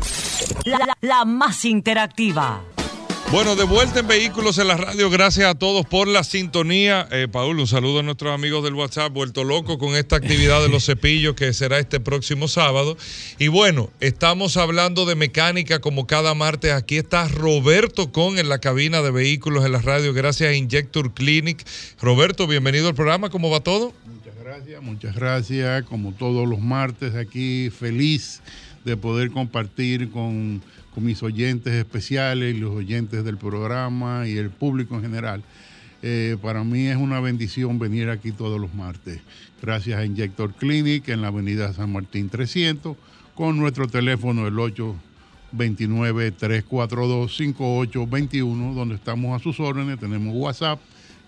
La, la- la más interactiva. Bueno, de vuelta en Vehículos en la Radio, gracias a todos por la sintonía. Eh, Paul, un saludo a nuestros amigos del WhatsApp, vuelto loco con esta actividad de los cepillos que será este próximo sábado. Y bueno, estamos hablando de mecánica como cada martes. Aquí está Roberto Con en la cabina de Vehículos en la Radio, gracias a Injector Clinic. Roberto, bienvenido al programa, ¿cómo va todo? Muchas gracias, muchas gracias. Como todos los martes aquí, feliz de poder compartir con, mis oyentes especiales y los oyentes del programa y el público en general. Eh, para mí es una bendición venir aquí todos los martes. Gracias a Injector Clinic en la avenida San Martín 300 con nuestro teléfono el 829-342-5821 donde estamos a sus órdenes, tenemos WhatsApp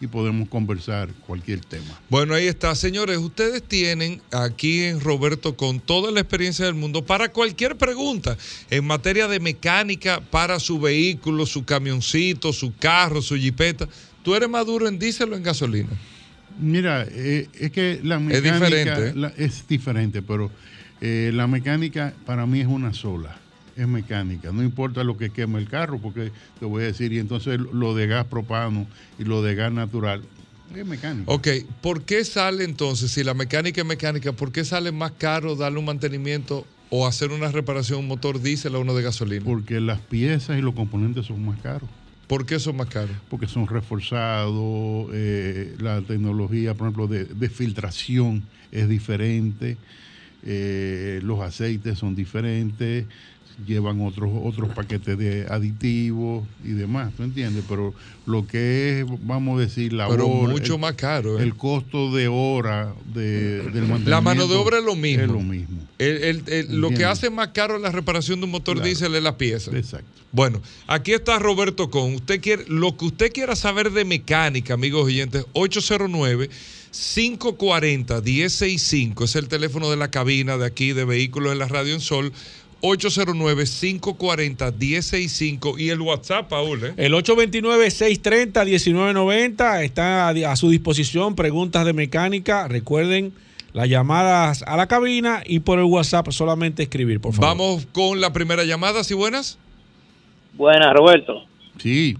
y podemos conversar cualquier tema. Bueno, ahí está. Señores, ustedes tienen aquí en Roberto con toda la experiencia del mundo para cualquier pregunta en materia de mecánica para su vehículo, su camioncito, su carro, su jipeta. ¿Tú eres más duro en diésel o en gasolina? Mira, eh, es que la Es mecánica diferente, ¿eh? la- es diferente, pero eh, la mecánica para mí es una sola. Es mecánica, no importa lo que queme el carro, porque te voy a decir, y entonces lo de gas propano y lo de gas natural es mecánica. Ok, ¿por qué sale entonces, si la mecánica es mecánica, por qué sale más caro darle un mantenimiento o hacer una reparación a un motor diésel a uno de gasolina? Porque las piezas y los componentes son más caros. ¿Por qué son más caros? porque son reforzados, eh, la tecnología, por ejemplo, de, de filtración es diferente, eh, los aceites son diferentes, llevan otros otros paquetes de aditivos y demás, ¿tú entiendes? Pero lo que es, vamos a decir, la Pero hora, mucho el, más caro. ¿eh? el costo de hora de, del mantenimiento. La mano de obra es lo mismo. Es lo mismo. El- lo que hace más caro la reparación de un motor Claro. diésel es la pieza. Exacto. Bueno, aquí está Roberto Con. Usted quiere, lo que usted quiera saber de mecánica, amigos oyentes, 809-540-1065 es el teléfono de la cabina de aquí de Vehículos en la Radio en Sol. 809-540-1065 y el WhatsApp, Paul, ¿eh? El 829-630-1990 está a, su disposición. Preguntas de mecánica. Recuerden las llamadas a la cabina y por el WhatsApp solamente escribir, por favor. Vamos con la primera llamada, ¿sí buenas? Buenas, Roberto. Sí,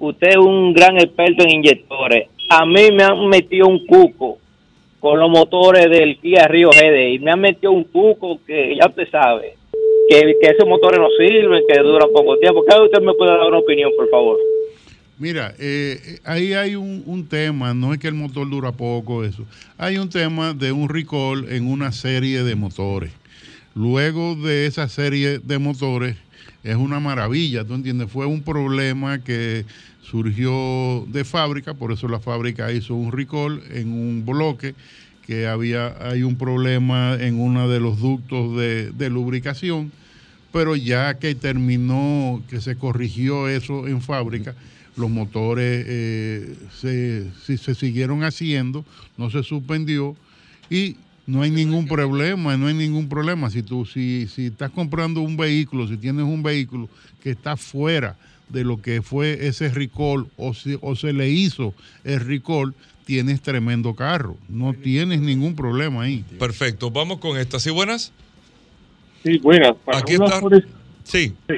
Usted es un gran experto en inyectores. A mí me han metido un cuco con los motores del Kia Río GD y me han metido un cuco que ya usted sabe. Que, que esos motores no sirven, que duran poco tiempo. ¿Qué usted me puede dar una opinión, por favor? Mira, eh, ahí hay un, tema, no es que el motor dura poco, eso. Hay un tema de un recall en una serie de motores. Luego de esa serie de motores, es una maravilla, ¿tú entiendes? Fue un problema que surgió de fábrica, por eso la fábrica hizo un recall en un bloque que había hay un problema en uno de los ductos de lubricación, pero ya que terminó, que se corrigió eso en fábrica, los motores eh, se, se, siguieron haciendo, no se suspendió y no hay ningún problema, no hay ningún problema. Si tú, si, si estás comprando un vehículo, si tienes un vehículo que está fuera de lo que fue ese recall o, si, o se le hizo el recall, tienes tremendo carro. No tienes ningún problema ahí. Perfecto. Vamos con esta. ¿Sí, buenas? Sí, buenas. Para Aquí está. Forest, sí. sí.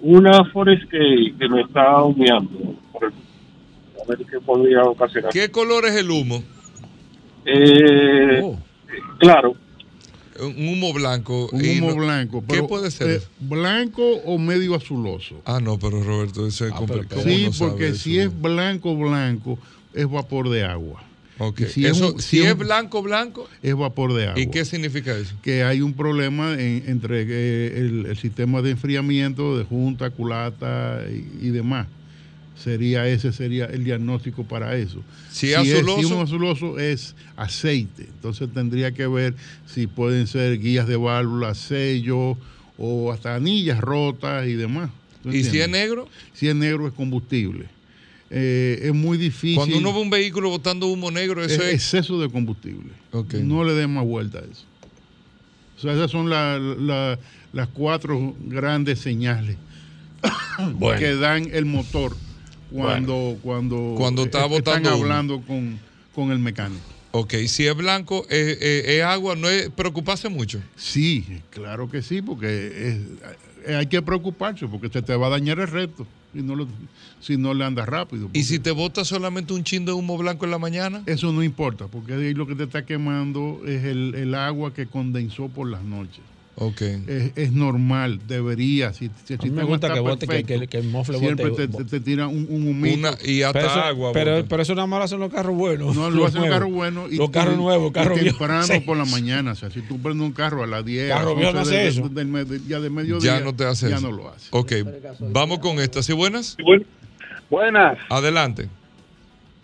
Una Forest que, que me está humeando. A ver qué podría ocasionar. ¿Qué color es el humo? Eh, oh. Claro. Un humo blanco. Un humo no, blanco. ¿Qué puede ser? Eh, ¿Blanco o medio azuloso? Ah, no, pero Roberto, eso es ah, complicado. Sí, porque si eso? es blanco, blanco, es vapor de agua. Okay. Si, eso, es un, si, si es blanco, blanco. Es vapor de agua. ¿Y qué significa eso? Que hay un problema en, entre eh, el, el, sistema de enfriamiento de junta, culata y, y demás sería ese sería el diagnóstico para eso. Si, si, azuloso, es, si un azuloso es aceite, entonces tendría que ver si pueden ser guías de válvulas, sellos o hasta anillas rotas y demás. ¿Y si es negro? Si es negro es combustible. Eh, es muy difícil. Cuando uno ve un vehículo botando humo negro, eso es, es... exceso de combustible. Okay. No le den más vuelta a eso. O sea, esas son la, la, las cuatro grandes señales bueno. que dan el motor cuando, bueno, cuando, cuando está botando están hablando con, con, el mecánico. Ok, si es blanco, es, es, es, agua, ¿no es preocuparse mucho? Sí, claro que sí, porque es, hay que preocuparse, porque se te va a dañar el resto si no, lo, si no le andas rápido. ¿Y si te bota solamente un chin de humo blanco en la mañana? Eso no importa, porque ahí lo que te está quemando es el, el agua que condensó por las noches. Okay. Es, es, normal, debería. Si, si a mí me gusta que bote, que, que, que, el mofle Siempre bote, te, te, te tira un, un humito. Una, y hasta pero eso, agua. Pero, pero, eso nada más lo hacen los carros buenos. No, lo hacen los carros buenos. Y los carros nuevos, carros viejos. temprano sí. por la mañana. O sea, si tú prendes un carro a las 10, carro viejo no hace de, eso. De, de, ya de mediodía, ya no te hace ya eso. no lo hace. Ok, vamos con esta. ¿Sí buenas? Buenas. Adelante.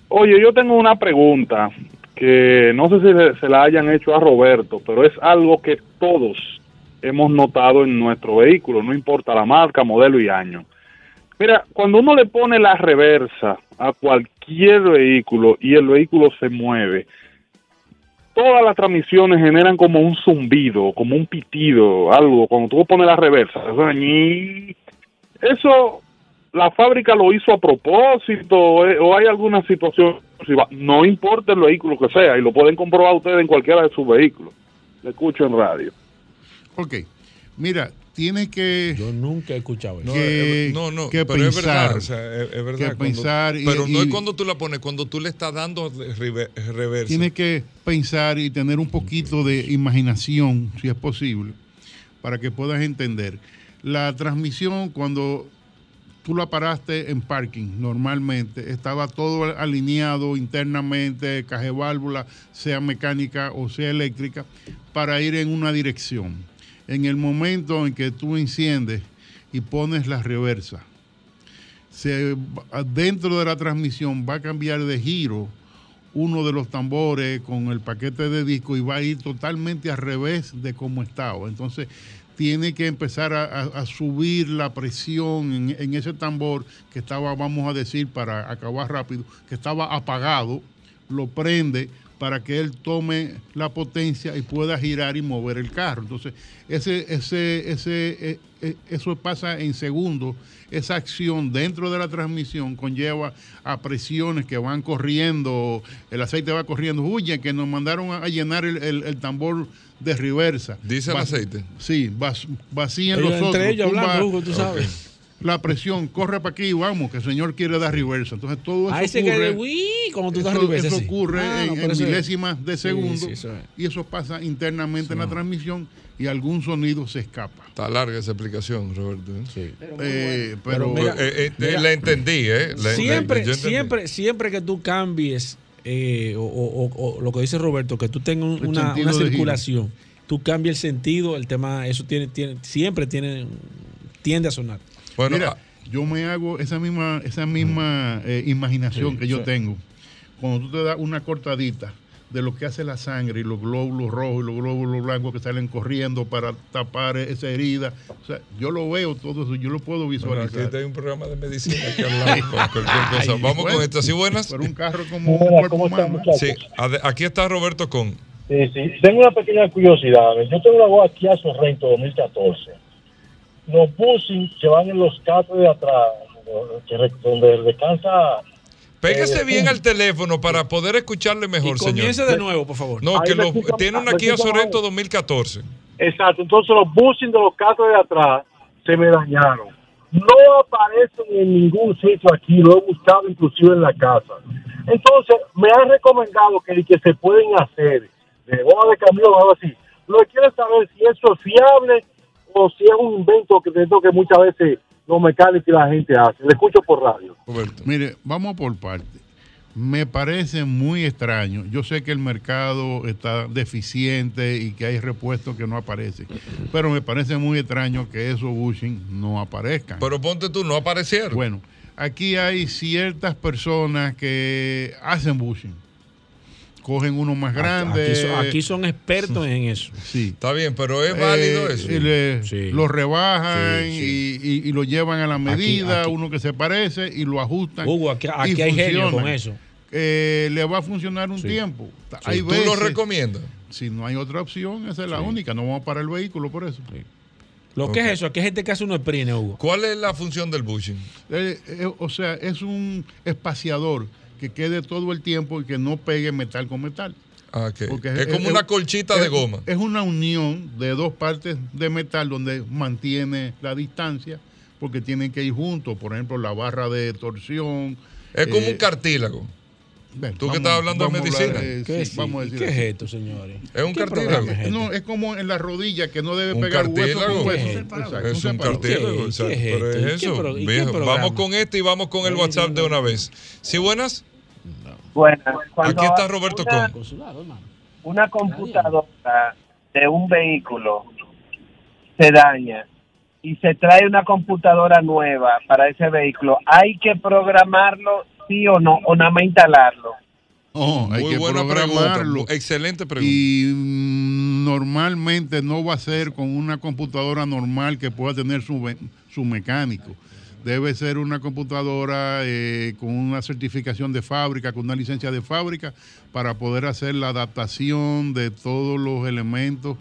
Oye, yo tengo una pregunta que no sé si se la hayan hecho a Roberto, pero es algo que todos hemos notado en nuestro vehículo, no importa la marca, modelo y año. Mira, cuando uno le pone la reversa a cualquier vehículo y el vehículo se mueve, todas las transmisiones generan como un zumbido, como un pitido, algo, cuando tú pones la reversa. Eso, la fábrica lo hizo a propósito o hay alguna situación, no importa el vehículo que sea, y lo pueden comprobar ustedes en cualquiera de sus vehículos. Le escucho en radio. Ok, mira, tiene que. Yo nunca he escuchado eso. Que, no, no, que pero pensar, es verdad. O sea, es, es verdad que cuando, pensar y, pero no y, es cuando tú la pones, cuando tú le estás dando reversa. Tiene que pensar y tener un poquito de imaginación, si es posible, para que puedas entender. La transmisión, cuando tú la paraste en parking normalmente, estaba todo alineado internamente, caja válvula, sea mecánica o sea eléctrica, para ir en una dirección en el momento en que tú enciendes y pones la reversa, se, dentro de la transmisión va a cambiar de giro uno de los tambores con el paquete de disco y va a ir totalmente al revés de cómo estaba. Entonces tiene que empezar a, subir la presión en, en, ese tambor que estaba, vamos a decir, para acabar rápido, que estaba apagado, lo prende para que él tome la potencia y pueda girar y mover el carro. Entonces, ese, ese, ese, eh, eso pasa en segundos. Esa acción dentro de la transmisión conlleva a presiones que van corriendo, el aceite va corriendo. Huye, que nos mandaron a, llenar el, el, el tambor de reversa. ¿Dice el aceite? Sí, vacían los otros. Entre ellos hablando, Hugo, tú sabes. Okay. La presión, corre para aquí, vamos, que el señor quiere dar reversa. Entonces todo eso Ahí se ocurre, queda, uy, como tú das eso, reversa, eso sí. ocurre Ah, en, pero en eso es- milésimas de Sí, segundo sí, eso es. y eso pasa internamente en la transmisión y algún sonido se escapa. Está larga esa explicación, Roberto. ¿eh? Eh, Pero pero mira, Eh, eh, mira, la entendí, ¿eh? La- siempre, la- yo entendí. siempre, siempre que tú cambies, eh, o, o- o- o lo que dice Roberto, que tú tengas una, circulación, tú cambias el sentido, el tema, eso tiene, tiene, siempre tiene, tiende a sonar. Bueno, Mira, ah, yo me hago esa misma, esa misma eh, imaginación Sí, que yo sí. tengo. Cuando tú te das una cortadita de lo que hace la sangre y los glóbulos rojos y los glóbulos blancos que salen corriendo para tapar esa herida. O sea, yo lo veo todo eso, yo lo puedo bueno, visualizar. aquí hay un programa de medicina al lado, con cualquier cosa. Ay, Vamos bueno, con esto. ¿Sí buenas? Pero un carro como un cuerpo ¿cómo están, humano. Sí, aquí está Roberto Con. Sí, sí. Tengo una pequeña curiosidad. Yo tengo una voz aquí a Sorrento 2014. Los buses que van en los carros de atrás, donde descansa. Pégase Eh, bien al teléfono para poder escucharle mejor, y señor. comience de nuevo, por favor. No, Ahí que lo, escucha- tiene una Kia Sorento mal. 2014. Exacto. Entonces los buses de los carros de atrás se me dañaron. No aparecen en ningún sitio aquí. Lo he buscado inclusive en la casa. Entonces me han recomendado que, que se pueden hacer de goma de camión o algo así. Lo que quiero saber si eso es fiable o si es un invento que, que muchas veces los mecánicos y la gente hacen. Le escucho por radio. Roberto. Mire, vamos por parte. Me parece muy extraño. Yo sé que el mercado está deficiente y que hay repuestos que no aparecen, pero me parece muy extraño que esos bushing no aparezcan. Pero ponte tú, no aparecieron. Bueno, aquí hay ciertas personas que hacen bushing. Cogen uno más grande. Aquí son, aquí son expertos en eso. Sí. Está bien, pero es válido Eh, eso. y le- Sí. Lo rebajan Sí, Y, y- y lo llevan a la medida, aquí. uno que se parece y lo ajustan. Hugo, aquí, hay genio funciona. con eso. Eh, le va a funcionar un Sí. tiempo. Sí. Hay ¿Tú veces, lo recomiendas? si no hay otra opción, esa es la Sí. única. No vamos a parar el vehículo por eso. Lo que es eso, aquí hay gente que hace unos sprines, Hugo. ¿Cuál es la función del bushing? Eh, eh, o sea, es un espaciador que quede todo el tiempo y que no pegue metal con metal. Ah. Porque es, como una colchita de goma. Es una unión de dos partes de metal donde mantiene la distancia porque tienen que ir juntos. Por ejemplo, la barra de torsión. Es como eh, un cartílago. Tú que estás hablando de medicina. hablar, eh, ¿Qué, sí, vamos a decir ¿Qué es esto, señores? Es un ¿Qué cartílago. es este? No, es como en la rodilla que no debe Un pegar hueso cartílago. con hueso. ¿Qué es Es un cartílago, ¿Qué- qué es Pero es ¿Y qué eso. viejo. Vamos con este y vamos con el WhatsApp de una vez. ¿Sí, buenas? Bueno, Aquí está Roberto una, Con. Una computadora de un vehículo se daña y se trae una computadora nueva para ese vehículo, ¿hay que programarlo sí o no? ¿O nada más instalarlo? Oh, hay Muy que buena programarlo. pregunta. Excelente pregunta. Y mm, normalmente no va a ser con una computadora normal que pueda tener su, su mecánico. Debe ser una computadora eh, con una certificación de fábrica, con una licencia de fábrica, para poder hacer la adaptación de todos los elementos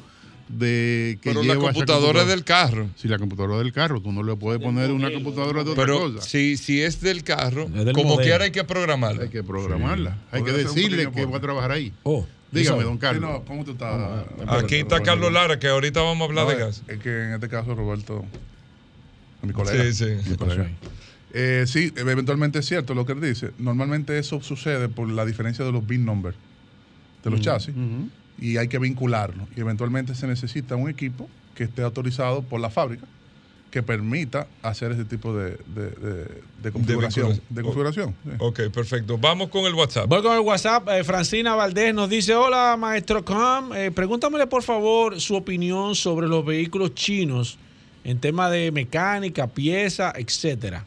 de que Pero la lleva esa computadora es del carro. Si la computadora del carro, tú no le puedes poner una computadora de otra Pero cosa. si, si es del carro, Es del como quiera hay que programarla. Hay que programarla. Hay que decirle que va a trabajar ahí. Oh, Dígame, ¿tú don Sí, Carlos. no, ¿cómo tú estás? Aquí está Carlos Lara, que ahorita vamos a hablar No, de gas. Es que en este caso Roberto, mi colega. Sí, sí. mi colega. Eh, sí, eventualmente es cierto lo que él dice. Normalmente eso sucede por la diferencia de los VIN number de los chasis y hay que vincularlo. Y eventualmente se necesita un equipo que esté autorizado por la fábrica que permita hacer ese tipo de, de, de- de configuración. vinculación. De configuración, sí. Ok, perfecto. Vamos con el WhatsApp. Voy con el WhatsApp. Eh, Francina Valdés nos dice: Hola, maestro Com. Eh, pregúntamele, por favor, su opinión sobre los vehículos chinos en tema de mecánica, pieza, etcétera.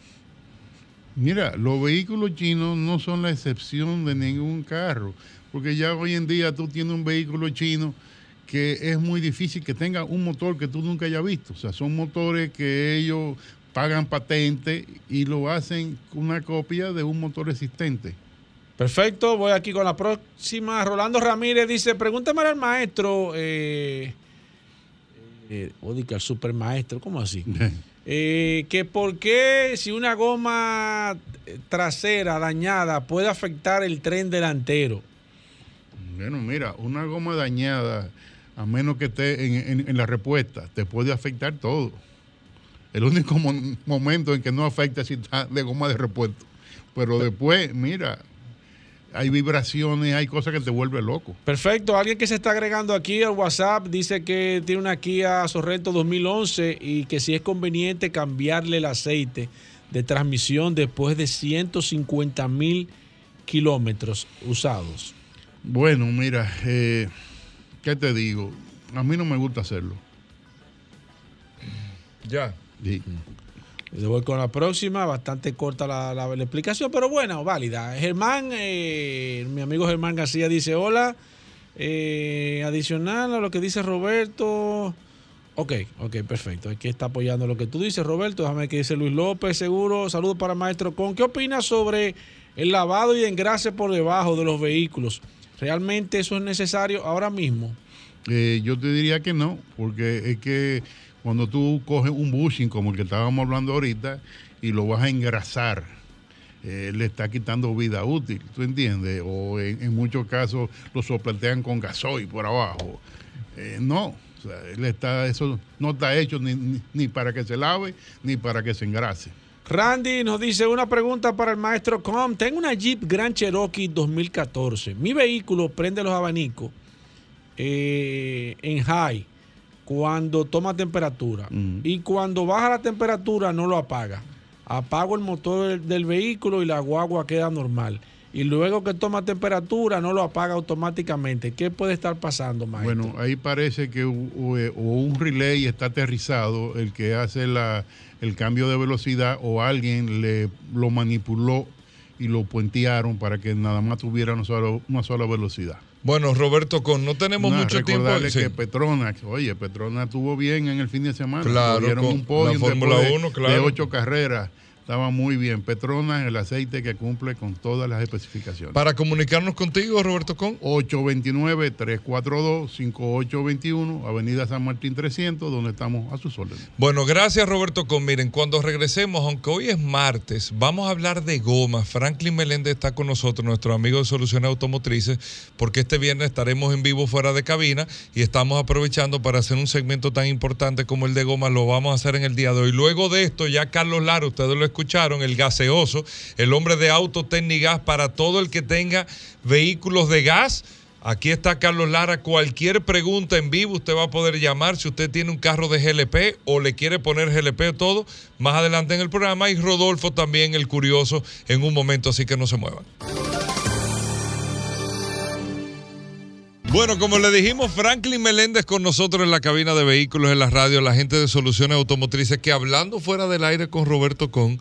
Mira, los vehículos chinos no son la excepción de ningún carro, porque ya hoy en día tú tienes un vehículo chino que es muy difícil que tenga un motor que tú nunca hayas visto. O sea, son motores que ellos pagan patente y lo hacen una copia de un motor existente. Perfecto, voy aquí con la próxima. Rolando Ramírez dice: Pregúntame al maestro. Eh, eh, que al supermaestro, ¿cómo así? Eh, que por qué si una goma eh, trasera dañada puede afectar el tren delantero. Bueno, mira, una goma dañada, a menos que esté en, en- en la respuesta, te puede afectar todo. El único mo- momento en que no afecta si está de goma de repuesto. Pero después, mira, hay vibraciones, hay cosas que te vuelven loco. Perfecto, alguien que se está agregando aquí al WhatsApp dice que tiene una Kia Sorrento 2011 y que si es conveniente cambiarle el aceite de transmisión después de 150 mil kilómetros usados. Bueno, mira, eh, ¿qué te digo? A mí no me gusta hacerlo. Ya. Sí. Le voy con la próxima, bastante corta la, la- la explicación, pero bueno, válida. Germán, eh, mi amigo Germán García dice, hola, eh, adicional a lo que dice Roberto. Ok, ok, perfecto. Aquí está apoyando lo que tú dices, Roberto. Déjame ver qué dice Luis López, seguro. Saludos para Maestro Con. ¿Qué opinas sobre el lavado y engrase por debajo de los vehículos? ¿Realmente eso es necesario ahora mismo? Eh, yo te diría que no, porque es que cuando tú coges un bushing como el que estábamos hablando ahorita y lo vas a engrasar, eh, le está quitando vida útil, ¿tú entiendes? O en, muchos casos lo sopletean con gasoil por abajo. Eh, no, él está, eso no está hecho ni- ni para que se lave ni para que se engrase. Randy nos dice una pregunta para el maestro Com. Tengo una Jeep Grand Cherokee 2014. Mi vehículo prende los abanicos eh, en high cuando toma temperatura y cuando baja la temperatura no lo apaga. Apago el motor del, del vehículo y la guagua queda normal. Y luego que toma temperatura no lo apaga automáticamente. ¿Qué puede estar pasando, maestro? Bueno, ahí parece que o un relay está aterrizado, el que hace la, el cambio de velocidad, o alguien le lo manipuló y lo puentearon para que nada más tuviera una sola, una sola velocidad. Bueno, Roberto Con, no tenemos mucho tiempo. sí. que Petronas, oye, Petronas estuvo bien en el fin de semana. Claro, con un podio la Fórmula después de- 1, de ocho carreras. Estaba muy bien. Petronas, el aceite que cumple con todas las especificaciones. Para comunicarnos contigo, Roberto Con. 829-342-5821, Avenida San Martín 300, donde estamos a sus órdenes. Bueno, gracias Roberto Con. Miren, cuando regresemos, aunque hoy es martes, vamos a hablar de goma. Franklin Meléndez está con nosotros, nuestro amigo de Soluciones Automotrices, porque este viernes estaremos en vivo fuera de cabina y estamos aprovechando para hacer un segmento tan importante como el de goma. Lo vamos a hacer en el día de hoy. Luego de esto, ya Carlos Lara, ustedes lo escucharon, el gaseoso, el hombre de Auto Gas para todo el que tenga vehículos de gas. Aquí está Carlos Lara. Cualquier pregunta en vivo usted va a poder llamar si usted tiene un carro de GLP o le quiere poner GLP todo más adelante en el programa. Y Rodolfo también, el curioso, en un momento, así que no se muevan. Bueno, como le dijimos, Franklin Meléndez con nosotros en la cabina de vehículos en la radio, la gente de Soluciones Automotrices, que hablando fuera del aire con Roberto Con,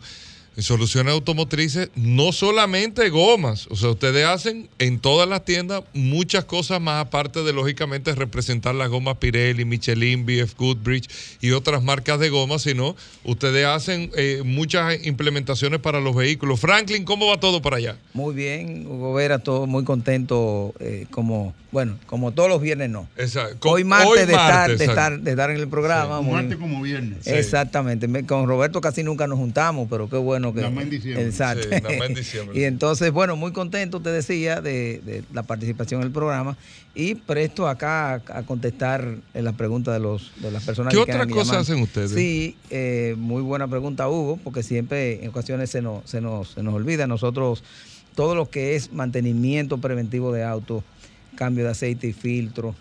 en Soluciones Automotrices, no solamente gomas, o sea, ustedes hacen en todas las tiendas muchas cosas más, aparte de lógicamente representar las gomas Pirelli, Michelin, BF Goodrich y otras marcas de gomas, sino ustedes hacen eh, muchas implementaciones para los vehículos. Franklin, ¿cómo va todo para allá? Muy bien, Hugo Vera, todo muy contento, eh, como, bueno, como todos los viernes no. Exacto. Hoy martes, Hoy de, estar, de, estar, de estar en el programa. Sí, muy- martes como viernes. Sí. Exactamente. Me- Con Roberto casi nunca nos juntamos, pero qué bueno que... Nada más en diciembre. Exacto. Sí, nada más en diciembre. y entonces, bueno, muy contento, te decía, de, de la participación en el programa y presto acá a, a contestar en las preguntas de, los, de las personas ¿Qué que otra quieran cosa llamar. hacen ustedes? Sí, eh, muy buena pregunta, Hugo, porque siempre en ocasiones se nos, se nos, se nos olvida. Nosotros, todo lo que es mantenimiento preventivo de auto, cambio de aceite y filtro,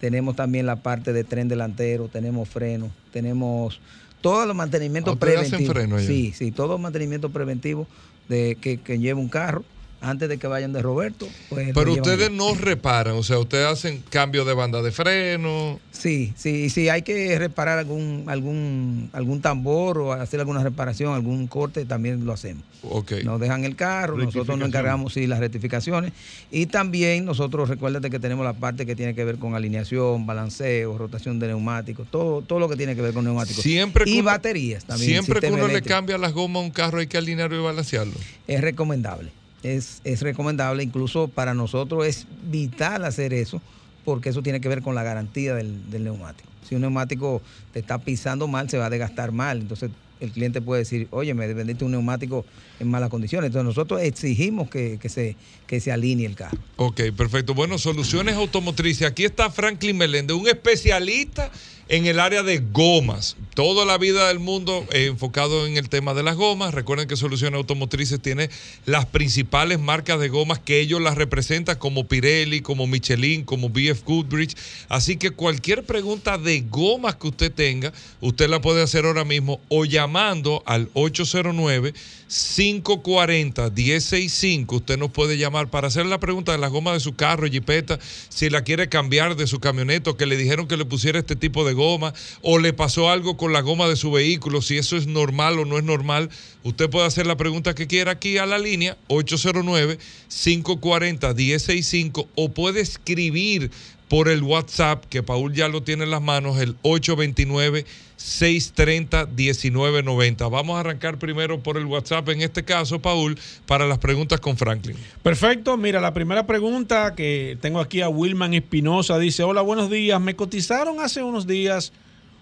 tenemos también la parte de tren delantero, tenemos freno, tenemos todos los mantenimientos Ah, ¿ustedes hacen preventivos. freno? Sí, sí, todo mantenimiento preventivo de que, que lleva un carro antes de que vayan de Roberto. pues, Pero ustedes no reparan, o sea, ustedes hacen cambio de banda de freno. Sí, sí, sí, hay que reparar algún, algún, algún tambor o hacer alguna reparación, algún corte, también lo hacemos. Ok. Nos dejan el carro, nosotros nos encargamos, sí, las rectificaciones. Y también nosotros, recuérdate que tenemos la parte que tiene que ver con alineación, balanceo, rotación de neumáticos, todo, todo lo que tiene que ver con neumáticos. Siempre y uno- baterías también. Siempre que uno le cambia las gomas a un carro hay que alinearlo y balancearlo. Es recomendable. Es, es recomendable, incluso para nosotros es vital hacer eso, porque eso tiene que ver con la garantía del, del neumático. Si un neumático te está pisando mal, se va a desgastar mal. Entonces el cliente puede decir, oye, me vendiste un neumático en malas condiciones. Entonces nosotros exigimos que, que se, que se alinee el carro. Ok, perfecto. Bueno, soluciones automotrices. Aquí está Franklin Meléndez, un especialista en el área de gomas. Toda la vida del mundo eh, enfocado en el tema de las gomas. Recuerden que Soluciones Automotrices tiene las principales marcas de gomas que ellos las representan como Pirelli, como Michelin, como BF Goodrich. Así que cualquier pregunta de gomas que usted tenga, usted la puede hacer ahora mismo o llamando al 809 540 165. Usted nos puede llamar para hacer la pregunta de las gomas de su carro, jipeta, si la quiere cambiar de su camioneta, que le dijeron que le pusiera este tipo de goma, o le pasó algo con la goma de su vehículo, si eso es normal o no es normal. Usted puede hacer la pregunta que quiera aquí a la línea 809-540-165 o puede escribir por el WhatsApp, que Paul ya lo tiene en las manos, el 829-630-1990. Vamos a arrancar primero por el WhatsApp, en este caso, Paul, para las preguntas con Franklin. Perfecto, mira, la primera pregunta que tengo aquí a Wilman Espinosa dice, hola, buenos días, me cotizaron hace unos días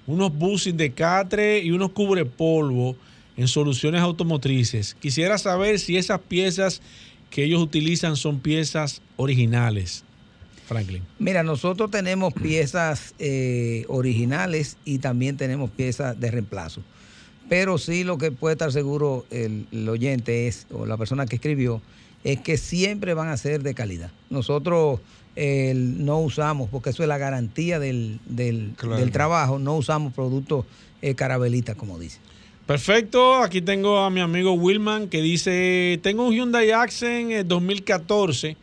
unos buses de catre y unos cubrepolvo en soluciones automotrices. Quisiera saber si esas piezas que ellos utilizan son piezas originales. Franklin. Mira, nosotros tenemos piezas eh, originales y también tenemos piezas de reemplazo. Pero sí lo que puede estar seguro el, el oyente es, o la persona que escribió, es que siempre van a ser de calidad. Nosotros eh, no usamos, porque eso es la garantía del, del, Claro. del trabajo, no usamos productos eh, carabelitas, como dice. Perfecto, aquí tengo a mi amigo Wilman que dice, tengo un Hyundai Accent eh, 2014,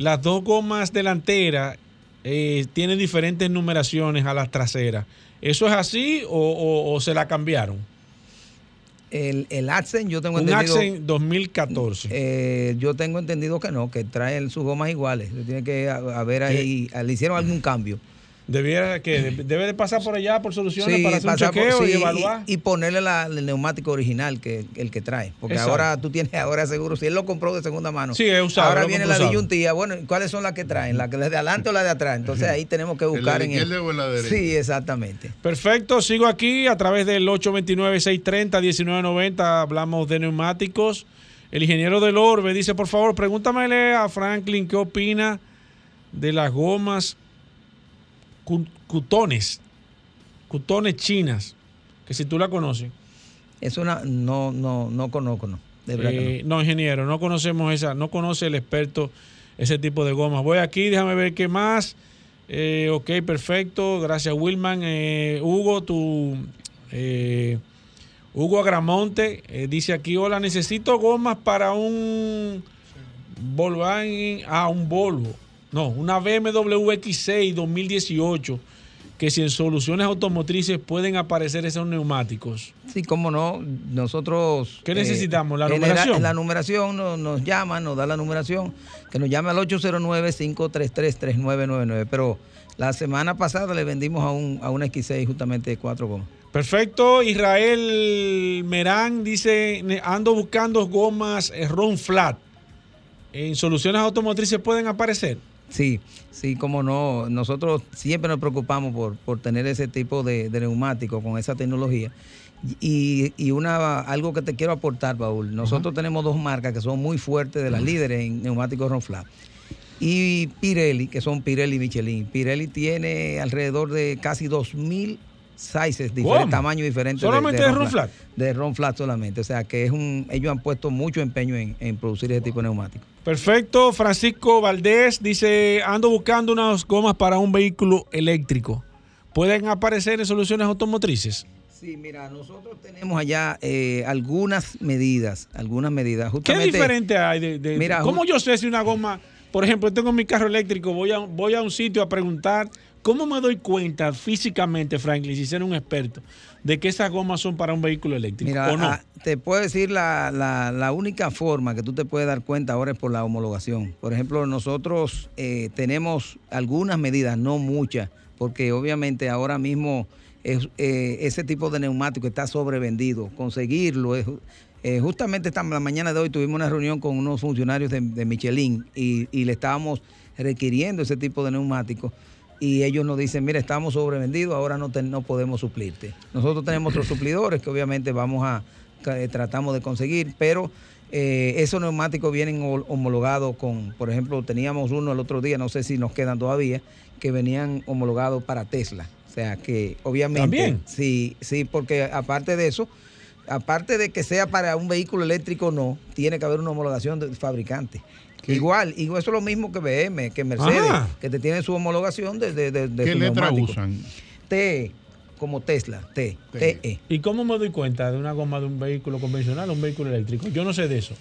las dos gomas delanteras eh, tienen diferentes numeraciones a las traseras. ¿Eso es así o, o- o se la cambiaron? El, el Accent, yo tengo Un entendido. Accent 2014. eh, yo tengo entendido que no, que traen sus gomas iguales. Tiene que ver ahí, le hicieron algún cambio. Debiera que de- debe de pasar por allá por soluciones Sí, para hacer un por- chequeo y evaluar. y ponerle la- el neumático original que el que trae. Porque Exacto. ahora tú tienes ahora seguro, si él lo compró de segunda mano. Sí, es usado, Ahora viene la usado. disyuntía. Bueno, ¿y ¿cuáles son las que traen? ¿La que de adelante o la de atrás? Entonces ahí tenemos que ¿En la buscar de en el. izquierda o en la derecha? Sí, exactamente. Perfecto, sigo aquí a través del 829-630-1990. Hablamos de neumáticos. El ingeniero del Orbe dice: Por favor, pregúntamele a Franklin qué opina de las gomas cutones, cutones chinas, que si tú la conoces. Es una. No, no, no conozco, no. De verdad que Eh, no, ingeniero, no conocemos esa, no conoce el experto ese tipo de gomas. Voy aquí, déjame ver qué más. Eh, ok, perfecto, gracias Wilman. Eh, Hugo, tu eh, Hugo Agramonte dice aquí, hola, necesito gomas para un Volkswagen, ah, un Volvo, no, una BMW X6 2018, que si en soluciones automotrices pueden aparecer esos neumáticos. Sí, cómo no. Nosotros. eh, ¿Qué necesitamos? ¿La numeración? La numeración nos, nos llama, nos da la numeración, que nos llame al 809-533-3999. Pero la semana pasada le vendimos a, un, a una X6 justamente cuatro gomas. Perfecto. Israel Merán dice, "Ne- ando buscando gomas eh, Ron Flat. En soluciones automotrices pueden aparecer. Sí, sí, cómo no. Nosotros siempre nos preocupamos por, por tener ese tipo de, de neumático con esa tecnología. Y, y una algo que te quiero aportar, Paul. Nosotros tenemos dos marcas que son muy fuertes de las líderes en neumáticos Ronflat. Y Pirelli, que son Pirelli y Michelin. Pirelli tiene alrededor de casi 2.000 sizes, diferentes ¿Cómo? tamaños diferentes. ¿Solamente de Ron Flat? De Ron Flat solamente. O sea que es un, ellos han puesto mucho empeño en, en producir ese tipo de neumáticos. Perfecto. Francisco Valdés dice, ando buscando unas gomas para un vehículo eléctrico. ¿Pueden aparecer en soluciones automotrices? Sí, mira, nosotros tenemos allá eh, algunas medidas, algunas medidas. ¿Qué Justamente, diferente hay de, de- Mira, ¿Cómo yo sé si una goma, por ejemplo, tengo mi carro eléctrico, voy a, voy a un sitio a preguntar, ¿cómo me doy cuenta físicamente, Franklin, si ser un experto, de que esas gomas son para un vehículo eléctrico Mira, o no? ah, te puedo decir la, la- la única forma que tú te puedes dar cuenta ahora es por la homologación. Por ejemplo, nosotros eh, tenemos algunas medidas, no muchas, porque obviamente ahora mismo es, eh, ese tipo de neumático está sobrevendido. Conseguirlo es... eh, justamente esta la mañana de hoy tuvimos una reunión con unos funcionarios de, de Michelin y, y le estábamos requiriendo ese tipo de neumáticos y ellos nos dicen, mira, estamos sobrevendidos, ahora no, te- no podemos suplirte. Nosotros tenemos otros suplidores que obviamente vamos a, que tratamos de conseguir, pero eh, esos neumáticos vienen homologados con, por ejemplo, teníamos uno el otro día, no sé si nos quedan todavía, que venían homologados para Tesla. O sea que obviamente ¿También? sí, sí, porque aparte de eso, aparte de que sea para un vehículo eléctrico o no, tiene que haber una homologación del fabricante. Igual, igual eso es lo mismo que BM, que Mercedes, Ajá. que te tiene su homologación de, de, de, de ¿Qué su letra neumático. usan? T, como Tesla, T, TE. ¿Y cómo me doy cuenta de una goma de un vehículo convencional o un vehículo eléctrico? Yo no sé de eso.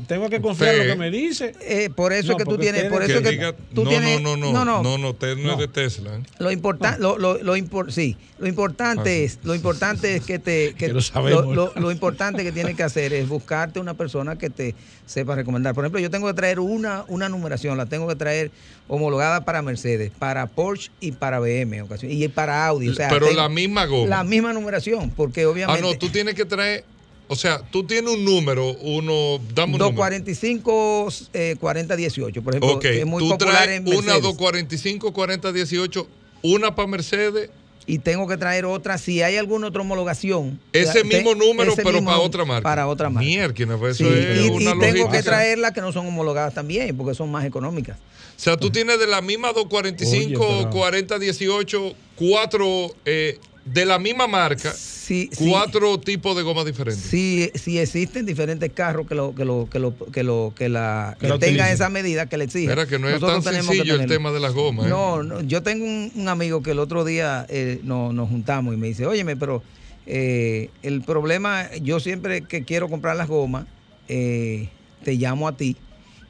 Tengo que confiar en lo que me dice. Eh, por eso No, es que tú tienes, tiene por eso Que es que diga- tú no, tienes, no, no, no, no, no, no, no, no es de Tesla. ¿eh? Lo importante, lo, lo, lo impor- sí, lo importante Ah, es, lo importante es que te, que Que lo sabemos. lo, lo importante que tienes que hacer es buscarte una persona que te sepa recomendar. Por ejemplo, yo tengo que traer una, una numeración, la tengo que traer homologada para Mercedes, para Porsche y para BM en ocasión, y para Audi. O sea, Pero la misma goma. La misma numeración, porque Ah, obviamente. no, tú tienes que traer. O sea, tú tienes un número, uno. Dame un número. 245 eh, 4018, por ejemplo, Ok, que es muy tú popular traes en una Mercedes. 245 4018, una para Mercedes. y tengo que traer otra si hay alguna otra homologación. Ese mismo número, ese pero mismo para otra marca. Para otra marca. Mierda, pues Sí, eso es y, y una tengo que traer las que no son homologadas también, porque son más económicas. O sea, tú tienes de la misma 245, Oye, pero- 4018, cuatro eh, de la misma marca, sí. cuatro tipos de gomas diferentes. Si, si existen diferentes carros que lo que lo que lo que lo que la Que que lo tengan esa medida que le exigen. Espera, que no es nosotros tan sencillo el tema de las gomas. ¿eh? No, no, yo tengo un, un amigo que el otro día eh, nos, nos juntamos y me dice, óyeme, pero eh, el problema, yo siempre que quiero comprar las gomas, eh, te llamo a ti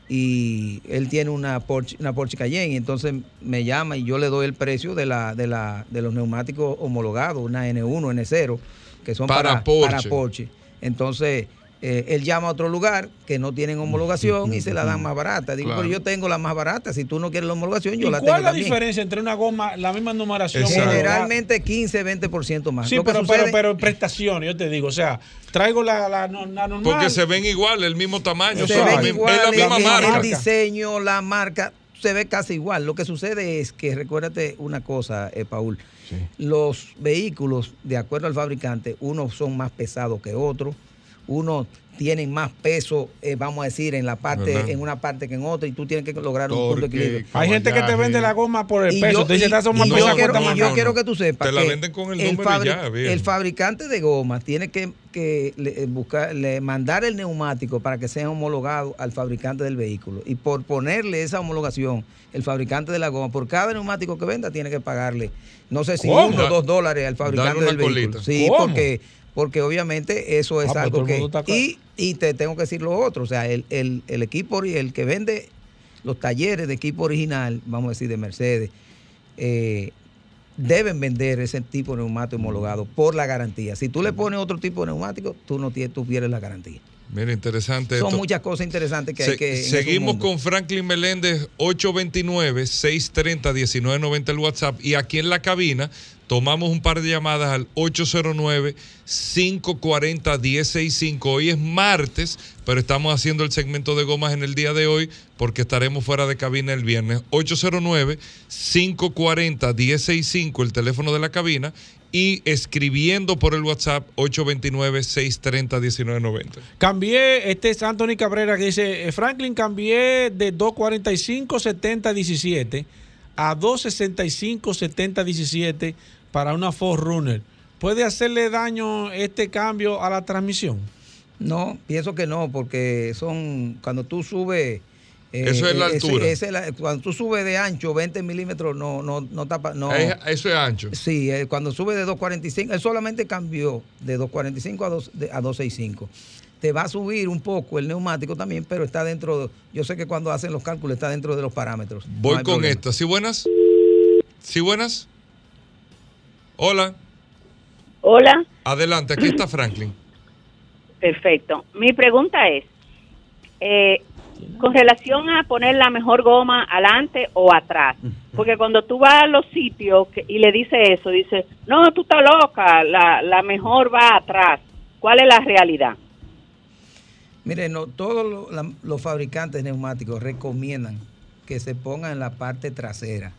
y él tiene una Porsche, una Porsche Cayenne y entonces me llama y yo le doy el precio de la de la de los neumáticos homologados, una N1, N0, que son Para para, Porsche. para Porsche. Entonces, eh, él llama a otro lugar que no tienen homologación y se la dan más barata. Digo, Claro. pero yo tengo la más barata. Si tú no quieres la homologación, yo ¿Y la cuál tengo es la también. diferencia entre una goma, la misma numeración? Generalmente 15, 20% más. Sí, Lo que pero, sucede- pero, pero en prestaciones, yo te digo, o sea, traigo la, la, no- la normal. Porque se ven igual, el mismo tamaño, se ven igual, es la misma el, marca. el diseño, la marca, se ve casi igual. Lo que sucede es que, recuérdate una cosa, eh, Paul, los vehículos, de acuerdo al fabricante, unos son más pesados que otros, unos tienen más peso, eh, vamos a decir, en la parte, ¿Verdad? en una parte que en otra, y tú tienes que lograr un punto de equilibrio. Hay gente que te vende la goma por el Y peso. yo- te dice, y- "Estas son más y yo quiero- cuesta y más". yo quiero que tú sepas Te la que venden con el número y ya, viejo. el fabricante de gomas tiene que, que le- eh, buscar, le- mandar el neumático para que sea homologado al fabricante del vehículo. Y por ponerle esa homologación, el fabricante de la goma, por cada neumático que venda, tiene que pagarle, no sé si ¿Cómo? uno o dos dólares al fabricante una del vehículo. colita. Sí, ¿Cómo? porque porque obviamente eso es Ah, pues algo que... Y, y te tengo que decir lo otro, o sea, el, el, el equipo, el que vende los talleres de equipo original, vamos a decir de Mercedes, eh, deben vender ese tipo de neumático homologado por la garantía. Si tú le pones otro tipo de neumático, tú no tienes, tú pierdes la garantía. Mira, interesante Son esto. muchas cosas interesantes que Se- hay que... seguimos con Franklin Meléndez, 829-630-1990 el WhatsApp. Y aquí en la cabina tomamos un par de llamadas al 809-540-1065. Hoy es martes, pero estamos haciendo el segmento de gomas en el día de hoy porque estaremos fuera de cabina el viernes. 809-540-1065, el teléfono de la cabina. Y escribiendo por el WhatsApp 829-630-1990. Cambié, este es Anthony Cabrera que dice, eh, Franklin, cambié de 245 70 17 a 265 70 17 para una Ford Runner. ¿Puede hacerle daño este cambio a la transmisión? No, pienso que no, porque son cuando tú subes. eh, Eso es la altura. ese es la- cuando tú subes de ancho 20 milímetros, no, no, no tapa. No. Es- eso es ancho. Sí, eh, cuando sube de 245, él solamente cambió de 245 a, 2, de- a 265. Te va a subir un poco el neumático también, pero está dentro. Yo sé que cuando hacen los cálculos está dentro de los parámetros. Voy con problema. esta. ¿Sí buenas? ¿Sí buenas? Hola. Hola, Adelante, aquí está Franklin. perfecto. Mi pregunta es, eh, con relación a poner la mejor goma adelante o atrás, porque cuando tú vas a los sitios que- y le dices eso, dice, no, tú estás loca, la, la mejor va atrás. ¿Cuál es la realidad? Mire, no, todos lo- la- los fabricantes neumáticos recomiendan que se ponga en la parte trasera.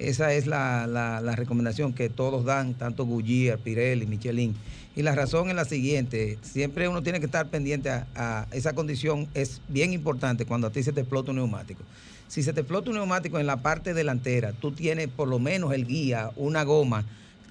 Esa es la, la- recomendación que todos dan, tanto Goodyear, Pirelli, Michelin. Y la razón es la siguiente, siempre uno tiene que estar pendiente a, a esa condición, es bien importante cuando a ti se te explota un neumático. Si se te explota un neumático en la parte delantera, tú tienes por lo menos el guía, una goma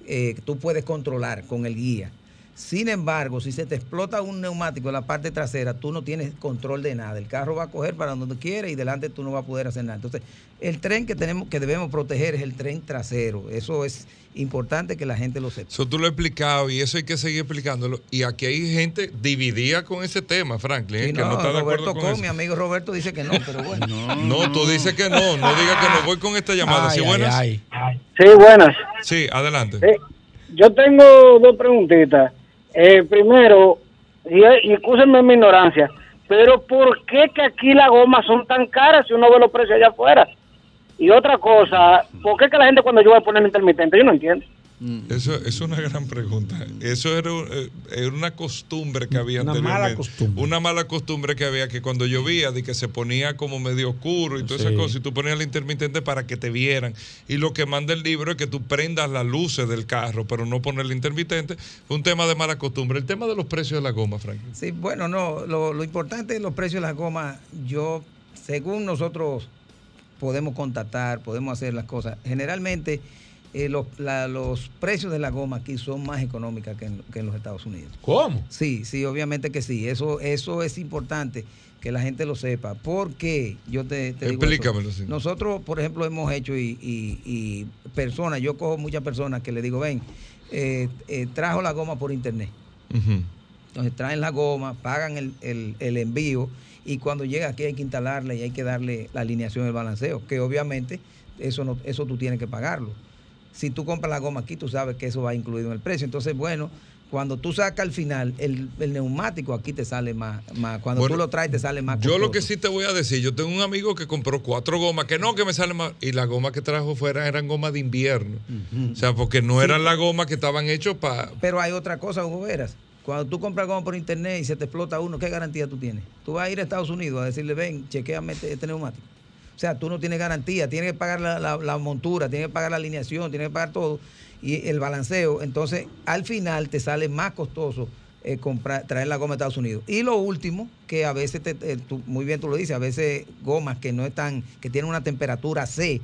eh, tú puedes controlar con el guía. Sin embargo, si se te explota un neumático en la parte trasera, tú no tienes control de nada. El carro va a coger para donde quiere y delante tú no vas a poder hacer nada. Entonces, el tren que tenemos que debemos proteger es el tren trasero. Eso es importante que la gente lo sepa. Eso tú lo has explicado y eso hay que seguir explicándolo. Y aquí hay gente dividida con ese tema, Franklin, ¿eh? Que no, no, está de Roberto acuerdo con Con, eso. mi amigo Roberto dice que no, pero bueno. No, tú dices que no, no digas que no. Voy con esta llamada. ¿Sí, buenas? ay, Sí, buenas. Sí, adelante. Eh, yo tengo dos preguntitas. Eh, primero, y, y mi ignorancia, pero ¿por qué que aquí las gomas son tan caras si uno ve los precios allá afuera? Y otra cosa, ¿por qué que la gente cuando voy a poner intermitente? Yo no entiendo. Eso es una gran pregunta. Eso era, eh, era una costumbre que había Una mala costumbre. Una mala costumbre que había que cuando llovía, de que se ponía como medio oscuro y todas Sí. esas cosas, y tú ponías el intermitente para que te vieran. Y lo que manda el libro es que tú prendas las luces del carro, pero no poner el intermitente. Fue un tema de mala costumbre. El tema de los precios de la goma, Frank. Sí, bueno, no, lo, lo importante de los precios de las gomas, yo, según nosotros podemos contactar, podemos hacer las cosas, generalmente eh, los, la- los precios de la goma aquí son más económicas que en, que en los Estados Unidos. ¿Cómo? Sí, sí, obviamente que sí. Eso, eso es importante que la gente lo sepa. Porque yo te, te digo eso. Explícamelo, sí. Nosotros, por ejemplo, hemos hecho y, y- y personas, yo cojo muchas personas que le digo, ven, eh, eh, trajo la goma por internet. Entonces traen la goma, pagan el, el- el envío y cuando llega aquí hay que instalarla y hay que darle la alineación del balanceo, que obviamente eso, no, eso tú tienes que pagarlo. Si tú compras la goma aquí, tú sabes que eso va incluido en el precio. Entonces, bueno, cuando tú sacas al final, el, el neumático aquí te sale más, más cuando Bueno, tú lo traes te sale más Yo lo que sí te voy a decir, yo tengo un amigo que compró cuatro gomas, que no, que me sale más, y las gomas que trajo fuera eran gomas de invierno. O sea, porque no Sí. eran las gomas que estaban hechas para... Pero hay otra cosa, Hugo Veras. Cuando tú compras goma por internet y se te explota uno, ¿qué garantía tú tienes? Tú vas a ir a Estados Unidos a decirle, ven, chequeame este, este neumático. O sea, tú no tienes garantía, tienes que pagar la, la- la montura, tienes que pagar la alineación, tienes que pagar todo y el balanceo. Entonces, al final te sale más costoso eh, comprar, traer la goma a Estados Unidos. Y lo último, que a veces, te- tú- muy bien tú lo dices, a veces gomas que no están, que tienen una temperatura C,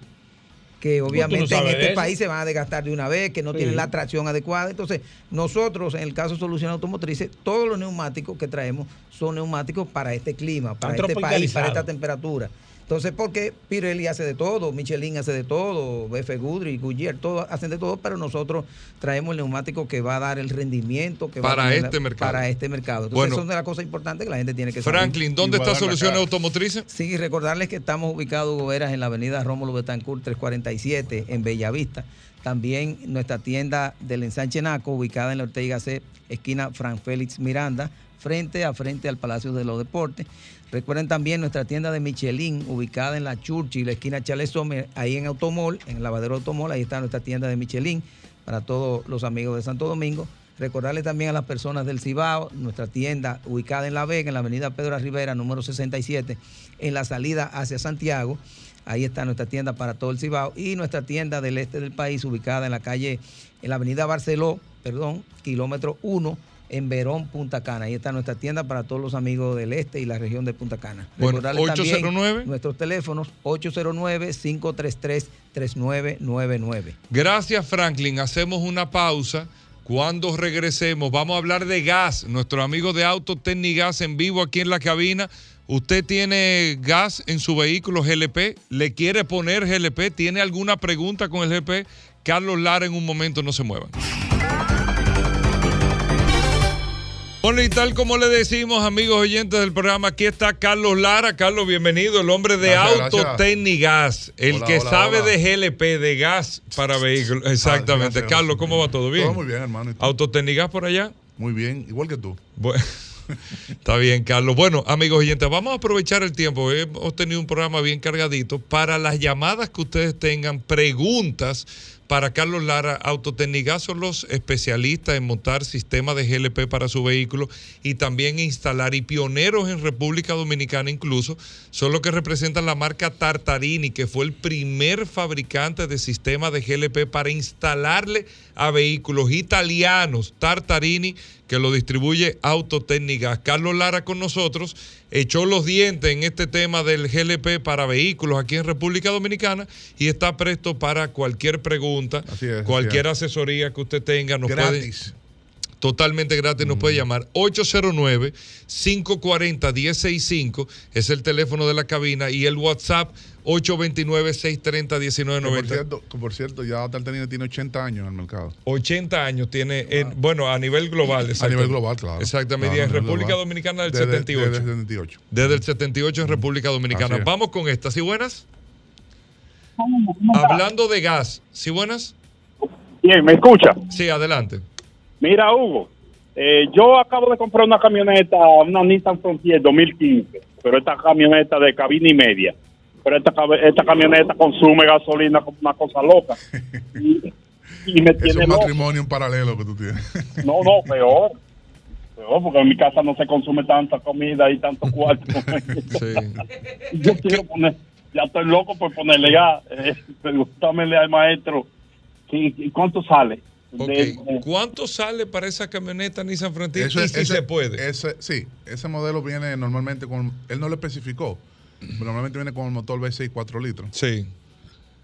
que no obviamente en de este eso. país se van a desgastar de una vez, que no Sí. tienen la tracción adecuada. Entonces, nosotros, en el caso de Soluciones Automotrices, todos los neumáticos que traemos son neumáticos para este clima, para Están este país, para esta temperatura. Entonces, porque Pirelli hace de todo, Michelin hace de todo, BF Goodrich, Goodyear, todos hacen de todo, pero nosotros traemos el neumático que va a dar el rendimiento que va Para a tener este mercado. Para este mercado. Entonces, Bueno. eso es una de las cosas importantes que la gente tiene que saber. Franklin, ¿dónde está Soluciones Automotrices? Sí, recordarles que estamos ubicados, Hugo Veras, en la avenida Rómulo Betancourt 347, en Bellavista. También nuestra tienda del ensanche Naco, ubicada en la Ortega C, esquina Fran Félix Miranda, frente a frente al Palacio de los Deportes. Recuerden también nuestra tienda de Michelin, ubicada en la Churchill, la esquina Charles Sommer, ahí en Automol, en el lavadero Automol, ahí está nuestra tienda de Michelin para todos los amigos de Santo Domingo. Recordarles también a las personas del Cibao, nuestra tienda ubicada en La Vega, en la avenida Pedro Rivera, número 67, en la salida hacia Santiago. Ahí está nuestra tienda para todo el Cibao. Y nuestra tienda del este del país, ubicada en la calle, en la avenida Barceló, perdón, kilómetro 1, en Verón, Punta Cana. Ahí está nuestra tienda para todos los amigos del este y la región de Punta Cana. Bueno, Recordarles también 809. nuestros teléfonos 809-533-3999. Gracias, Franklin. Hacemos una pausa. Cuando regresemos, vamos a hablar de gas. Nuestro amigo de Auto Gas en vivo aquí en la cabina. ¿Usted tiene gas en su vehículo GLP? ¿Le quiere poner GLP? ¿Tiene alguna pregunta con el GLP? Carlos Lara en un momento no se muevan. Bueno, y tal como le decimos, amigos oyentes del programa, aquí está Carlos Lara. Carlos, bienvenido, el hombre de Gracias, Auto gracias. Tecnigas, el Hola, que hola, sabe hola. de GLP, de gas para vehículos. Exactamente. Carlos, ¿cómo va todo bien? Todo muy bien, hermano. ¿Autotecnigas por allá? Muy bien, igual que tú. Bueno, está bien, Carlos. Bueno, amigos oyentes, vamos a aprovechar el tiempo. Hemos tenido un programa bien cargadito para las llamadas que ustedes tengan, preguntas para Carlos Lara. Autotecnigas son los especialistas en montar sistemas de GLP para su vehículo y también instalar, y pioneros en República Dominicana incluso, son los que representan la marca Tartarini, que fue el primer fabricante de sistemas de GLP para instalarle a vehículos italianos. Tartarini que lo distribuye Autotécnicas. Carlos Lara con nosotros echó los dientes en este tema del GLP para vehículos aquí en República Dominicana y está presto para cualquier pregunta cualquier asesoría que usted tenga, nos Gratis. puede totalmente gratis, nos puede llamar 809-540-1065, es el teléfono de la cabina, y el WhatsApp Que Por 829-630-1990. cierto, que por cierto, ya Tartanina tiene 80 años en el mercado. 80 años tiene, en- bueno, a nivel global. A nivel global, claro. Exactamente, Claro, y en República global. Dominicana del Desde- 78. desde el 78. Desde el 78 en República Dominicana. Vamos con estas, ¿sí buenas? Hablando de gas, ¿sí buenas? Bien, ¿me escucha? Sí, adelante. Mira, Hugo, eh, yo acabo de comprar una camioneta, una Nissan Frontier 2015, pero esta camioneta de cabina y media. Pero esta, esta camioneta consume gasolina como una cosa loca. Y, y me Es tiene un loco. matrimonio en paralelo que tú tienes. No, no, peor. Peor, porque en mi casa no se consume tanta comida y tanto cuarto. Yo quiero poner, ya estoy loco por ponerle gas. Eh, pregúntamele al maestro, ¿y, y cuánto sale? De- de- ¿Cuánto sale para esa camioneta Nissan Frontier? Eso y si ese- se puede. ese- sí, ese modelo viene normalmente con. Él no lo especificó, pero normalmente viene con el motor V6 4 litros. Sí.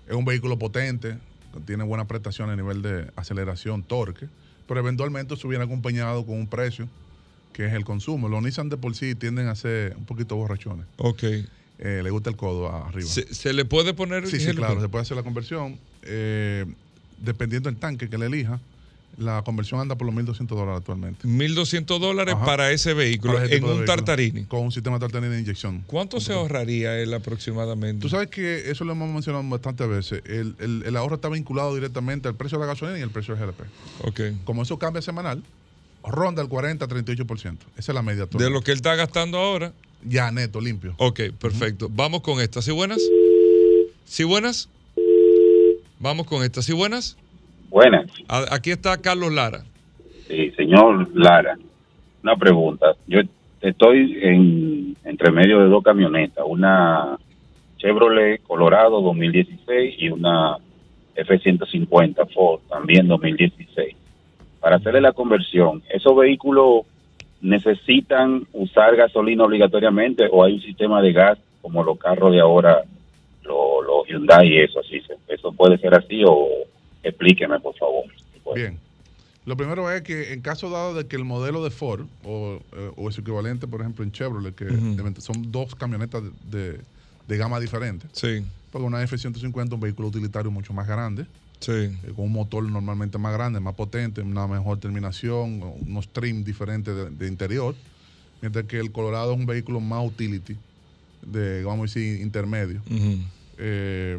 Es un vehículo potente, tiene buena prestación a nivel de aceleración, torque, pero eventualmente eso viene acompañado con un precio que es el consumo. Los Nissan de por sí tienden a ser un poquito borrachones. Ok. Eh, le gusta el codo arriba. ¿Se, se le puede poner Sí, sí, el- claro, se puede hacer la conversión. Eh, dependiendo del tanque que le elija, la conversión anda por los 1.200 dólares actualmente. 1.200 dólares Ajá. para ese vehículo Para ese en un vehículo. Tartarini. Con un sistema Tartarini de inyección. ¿Cuánto se ahorraría él aproximadamente? Tú sabes que eso lo hemos mencionado bastantes veces. El, el- el ahorro está vinculado directamente al precio de la gasolina y al precio del GLP. Ok. Como eso cambia semanal, ronda el 40-38%. Esa es la media. De lo que él está gastando ahora. Ya, neto, limpio. Ok, perfecto. Vamos con esta. ¿Sí buenas? ¿Sí buenas? Vamos con esta. ¿Sí buenas? Buenas. A- Aquí está Carlos Lara. Sí, señor Lara, una pregunta. Yo estoy en entre medio de dos camionetas, una Chevrolet Colorado 2016 y una F-150 Ford también 2016. Para hacerle la conversión, ¿esos vehículos necesitan usar gasolina obligatoriamente o hay un sistema de gas como los carros de ahora, los, Hyundai y eso así? se- ¿Eso puede ser así o explíqueme, por favor? Bien. Lo primero es que en caso dado de que el modelo de Ford o, eh, o su equivalente, por ejemplo, en Chevrolet, que son dos camionetas de, de- de gama diferente. Sí. Porque una F-150 es un vehículo utilitario mucho más grande. Sí. eh, con un motor normalmente más grande, más potente, una mejor terminación, unos trim diferentes de, de interior. Mientras que el Colorado es un vehículo más utility, de, vamos a decir, intermedio. Eh,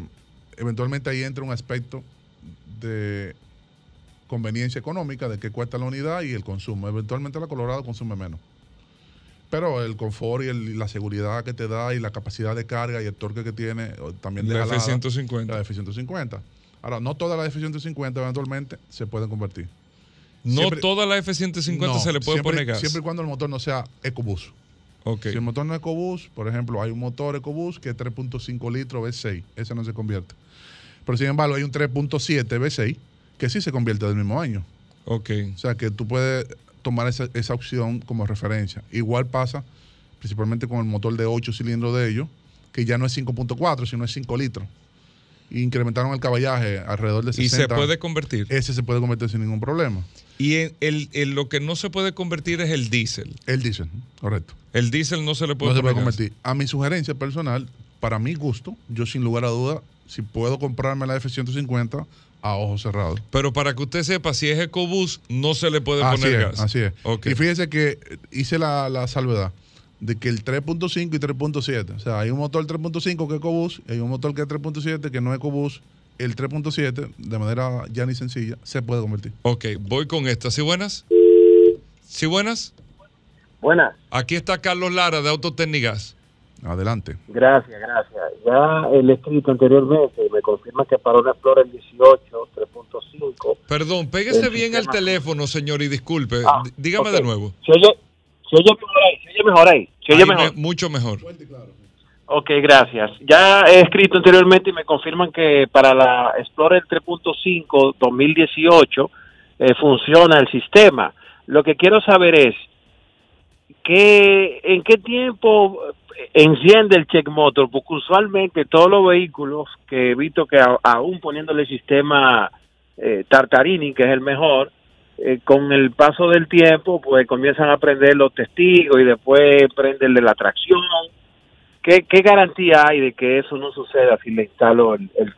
eventualmente ahí entra un aspecto de conveniencia económica, de qué cuesta la unidad y el consumo. Eventualmente la Colorado consume menos. Pero el confort y, el- y la seguridad que te da y la capacidad de carga y el torque que tiene o también deja la- F-150. La F-150. Ahora, no todas las F-150 eventualmente se pueden convertir. No Siempre- toda la F-150 no, se le puede siempre- poner gas. Siempre y cuando el motor no sea EcoBoost. Si el motor no es EcoBoost, por ejemplo, hay un motor EcoBoost que es 3.5 litros V6. Ese no se convierte. Pero sin embargo, hay un 3.7 V6 que sí se convierte del mismo año. Ok. O sea que tú puedes tomar esa, esa opción como referencia. Igual pasa principalmente con el motor de 8 cilindros de ellos, que ya no es 5.4, sino es 5 litros. Y incrementaron el caballaje alrededor de Y 60. se puede convertir. Ese se puede convertir sin ningún problema. Y en, el, en lo que no se puede convertir es el diésel. El diésel, correcto. El diésel no se le puede no se puede convertir. A mi sugerencia personal, para mi gusto, yo sin lugar a duda, si puedo comprarme la F-150 a ojos cerrados. Pero para que usted sepa, si es EcoBoost, no se le puede Así poner es, gas. así es. Ok. Y fíjese que hice la, la salvedad de que el 3.5 y 3.7, o sea, hay un motor 3.5 que es EcoBoost y hay un motor que es 3.7 que no es EcoBoost. El 3.7, de manera ya ni sencilla, se puede convertir. Ok, voy con esta. ¿Sí buenas? ¿Sí buenas? Buenas. Aquí está Carlos Lara de Autotecnigas. Adelante. Gracias, gracias. Ya el escrito anteriormente me confirma que para una Explorer 18 3.5. Perdón, pégese El bien al sistema- teléfono, señor, y disculpe. Ah, Dígame de nuevo. Se oye, se oye mejor ahí, se oye mejor ahí. Se oye Ahí mejor. me- mucho mejor. Ok, gracias. Ya he escrito anteriormente y me confirman que para la Explorer 3.5 2018 eh, funciona el sistema. Lo que quiero saber es que en qué tiempo eh, enciende el check motor, porque usualmente todos los vehículos que he visto que a- aún poniéndole el sistema eh, Tartarini, que es el mejor, eh, con el paso del tiempo, pues comienzan a prender los testigos y después prende el de la tracción. ¿Qué, qué garantía hay de que eso no suceda si le instalo el, el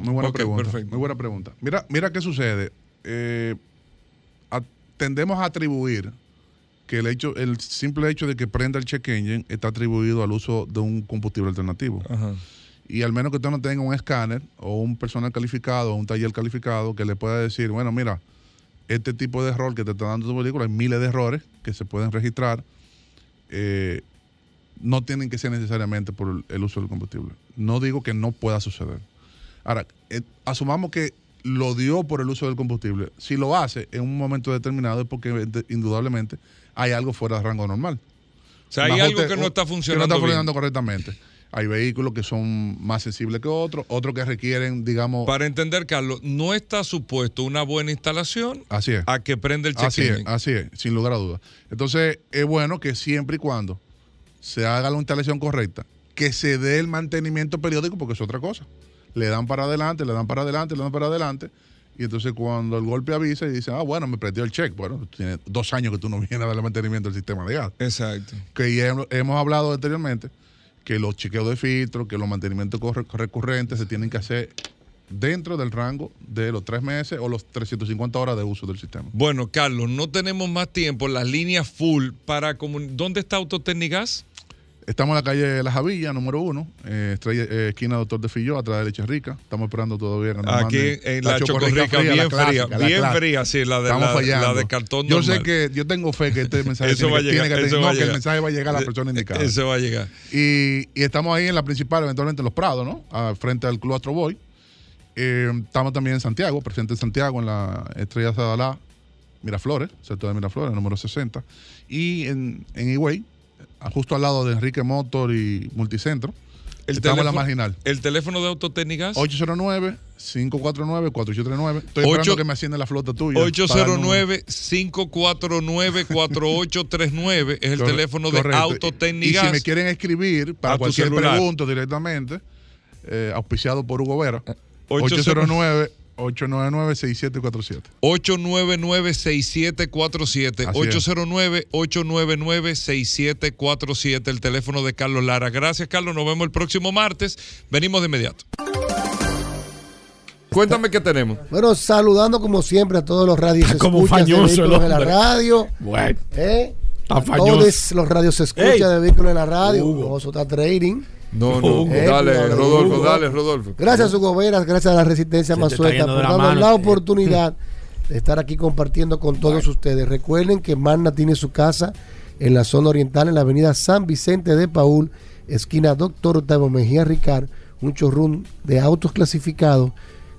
muy buena pregunta. Muy buena pregunta. Mira, mira qué sucede. Eh, a- tendemos a atribuir que el hecho, el simple hecho de que prenda el check engine está atribuido al uso de un combustible alternativo. Y al menos que usted no tenga un escáner o un personal calificado o un taller calificado que le pueda decir, bueno, mira, este tipo de error que te está dando tu vehículo, hay miles de errores que se pueden registrar, eh, no tienen que ser necesariamente por el- uso del combustible. No digo que no pueda suceder. Ahora, eh, asumamos que lo dio por el uso del combustible. Si lo hace en un momento determinado es porque indudablemente hay algo fuera de rango normal. O sea, hay algo que no está que no funcionando está bien. funcionando correctamente. Hay vehículos que son más sensibles que otros, otros que requieren, digamos... Para entender, Carlos, no está supuesto una buena instalación Así es. a que prenda el check Así es, así es, sin lugar a dudas. Entonces, es bueno que siempre y cuando se haga la instalación correcta, que se dé el mantenimiento periódico, porque es otra cosa. Le dan para adelante, le dan para adelante, le dan para adelante. Y entonces cuando el golpe avisa y dice, ah, bueno, me perdió el check. Bueno, tiene dos años que tú no vienes a darle mantenimiento al sistema de gas. Exacto. Que ya hem- hemos hablado anteriormente que los chequeos de filtro, que los mantenimientos recurrentes se tienen que hacer dentro del rango de los tres meses o los 350 horas de uso del sistema. Bueno, Carlos, no tenemos más tiempo. Las líneas full para ¿Dónde está Autotecnigas? Estamos en la calle La Javilla, número uno, eh, eh, esquina Doctor de Filló, atrás de Leche Rica. Estamos esperando todavía que nos Aquí en la Chocorrica, bien la clásica, fría, bien clásica. fría, sí, la de- la- de cartón Yo sé que, yo tengo fe que este mensaje Eso tiene, va a que, tiene llegar, que- eso no, va que el mensaje va a llegar a la persona indicada. Eso va a llegar. Y, y estamos ahí en la principal, eventualmente en Los Prados, ¿no? Ah, frente al Club Astro Boy. Eh, estamos también en Santiago, presente en Santiago, en la Estrella Sadalá, Miraflores, sector de Miraflores, número 60. Y en, en Higüey, justo al lado de Enrique Motor y Multicentro. El estamos en la teléfono- marginal. El teléfono de Autotecnigas. 809-549-4839. Estoy Ocho- esperando que me ascienda la flota tuya. para el número. 809-549-4839 es el Corre- teléfono de correcto. Autotecnigas. Y si me quieren escribir para cualquier pregunta directamente, eh, auspiciado por Hugo Vera, 809 809-899-6747. 899-6747. Así es. 809-899-6747, el teléfono de Carlos Lara. Gracias, Carlos. Nos vemos el próximo martes. Venimos de inmediato. Cuéntame qué tenemos. Bueno, saludando como siempre a todos los radios Está como escuchas de fañoso el vehículos en la radio. Bueno. ¿Eh? Está A fañoso. todos los radios se escucha Ey. de vehículos en la radio. No, eso está trading. No, no, dale, Rodolfo, dale, Rodolfo. Gracias, Hugo Veras, gracias a la Resistencia Mazueta por darnos la oportunidad de estar aquí compartiendo con todos ustedes. Recuerden que Magna tiene su casa en la zona oriental, en la avenida San Vicente de Paul, esquina Doctor Octavio Mejía Ricard, un showroom de autos clasificados,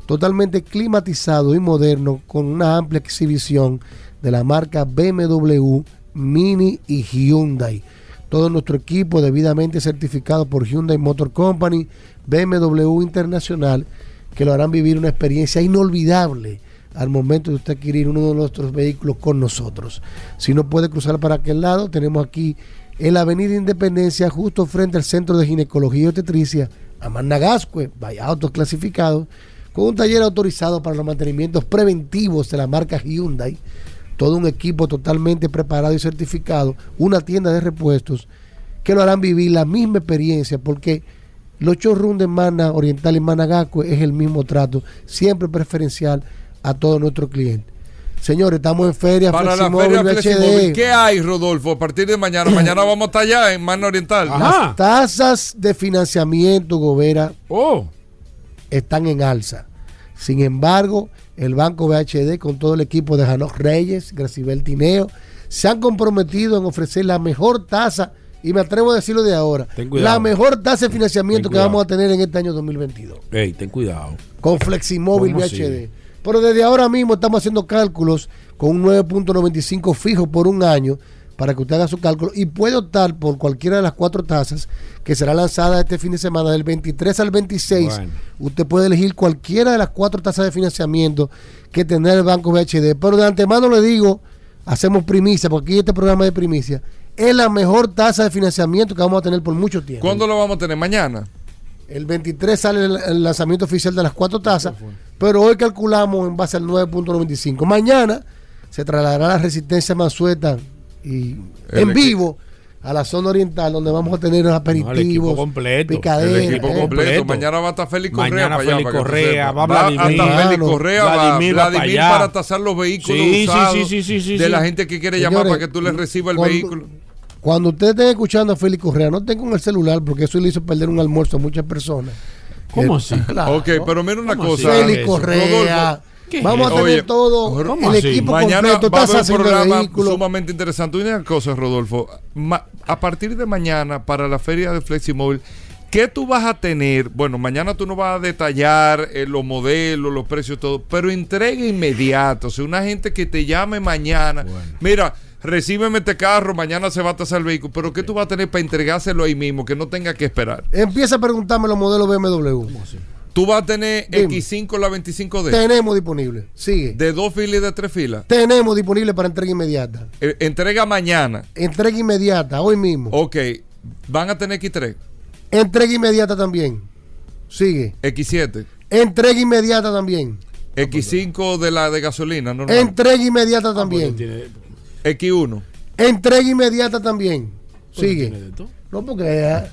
totalmente climatizado y moderno, con una amplia exhibición de la marca BMW, Mini y Hyundai todo nuestro equipo debidamente certificado por Hyundai Motor Company, BMW Internacional, que lo harán vivir una experiencia inolvidable al momento de usted adquirir uno de nuestros vehículos con nosotros. Si no puede cruzar para aquel lado, tenemos aquí en la Avenida Independencia, justo frente al Centro de Ginecología y Obstetricia, Amandagascue, vaya autos clasificados, con un taller autorizado para los mantenimientos preventivos de la marca Hyundai todo un equipo totalmente preparado y certificado, una tienda de repuestos que lo harán vivir la misma experiencia porque los showrooms de Mana Oriental y Managacue es el mismo trato, siempre preferencial a todos nuestros clientes. Señores, estamos en feria Para la feria. Fleximóvil, ¿qué hay, Rodolfo? A partir de mañana. Mañana vamos a estar allá en Mano Oriental. Las tasas de financiamiento, Gobera, Oh. están en alza. Sin embargo, el Banco BHD, con todo el equipo de Janot Reyes, Gracibel Tineo, se han comprometido en ofrecer la mejor tasa, y me atrevo a decirlo de ahora, la mejor tasa de financiamiento que vamos a tener en este año 2022 Ey, ten cuidado. con Fleximóvil ¿Cómo VHD. así? Pero desde ahora mismo estamos haciendo cálculos con un 9.95 fijo por un año para que usted haga su cálculo y puede optar por cualquiera de las cuatro tasas que será lanzada este fin de semana del 23 al 26. Bueno. Usted puede elegir cualquiera de las cuatro tasas de financiamiento que tendrá el Banco VHD. Pero de antemano le digo, hacemos primicia, porque aquí este programa de primicia es la mejor tasa de financiamiento que vamos a tener por mucho tiempo. ¿Cuándo lo vamos a tener? Mañana. El 23 sale el, lanzamiento oficial de las cuatro tazas, pero hoy calculamos en base al 9.95. Mañana se trasladará la resistencia Mansueta y El en vivo a la zona oriental donde vamos a tener aperitivos, equipo completo. picaderas, El equipo eh. completo. Mañana va a estar Félix Correa Mañana Félix Correa, va Vladimir. Félix. Correa, Vladimir va Vladimir, para para tasar los vehículos Sí, sí, usados sí, sí, sí, sí, de sí. la gente que quiere llamar para que tú le recibas el cuando- vehículo. Cuando ustedes estén escuchando a Félix Correa, no tengan el celular porque eso le hizo perder un almuerzo a muchas personas. ¿Cómo Eh, así? claro. Ok, pero mira una ¿Cómo cosa. Félix? Correa. Rodolfo, ¿Qué es Vamos a tener Oye, todo ¿cómo el así? equipo Mañana completo. va a haber un programa sumamente interesante. Una cosa, Rodolfo. ma- a partir de mañana, para la feria de Fleximóvil, ¿qué tú vas a tener? Bueno, mañana tú no vas a detallar eh, los modelos, los precios, todo, pero entrega inmediata. O sea, una gente que te llame mañana. Mira, recíbeme este carro, mañana se va a tasar el vehículo. Pero ¿qué tú vas a tener para entregárselo ahí mismo? Que no tenga que esperar. Empieza a preguntarme los modelos BMW. Tú vas a tener Dime. X5 la 25D. Tenemos disponible. Sigue. De dos filas y de tres filas. Tenemos disponible para entrega inmediata. Eh, entrega mañana. Entrega inmediata, hoy mismo. Ok. Van a tener X3. Entrega inmediata también. Sigue. X7. Entrega inmediata también. X5 de la de gasolina, normal. Entrega inmediata también. X1. Entrega inmediata también. Sigue. No, porque eh,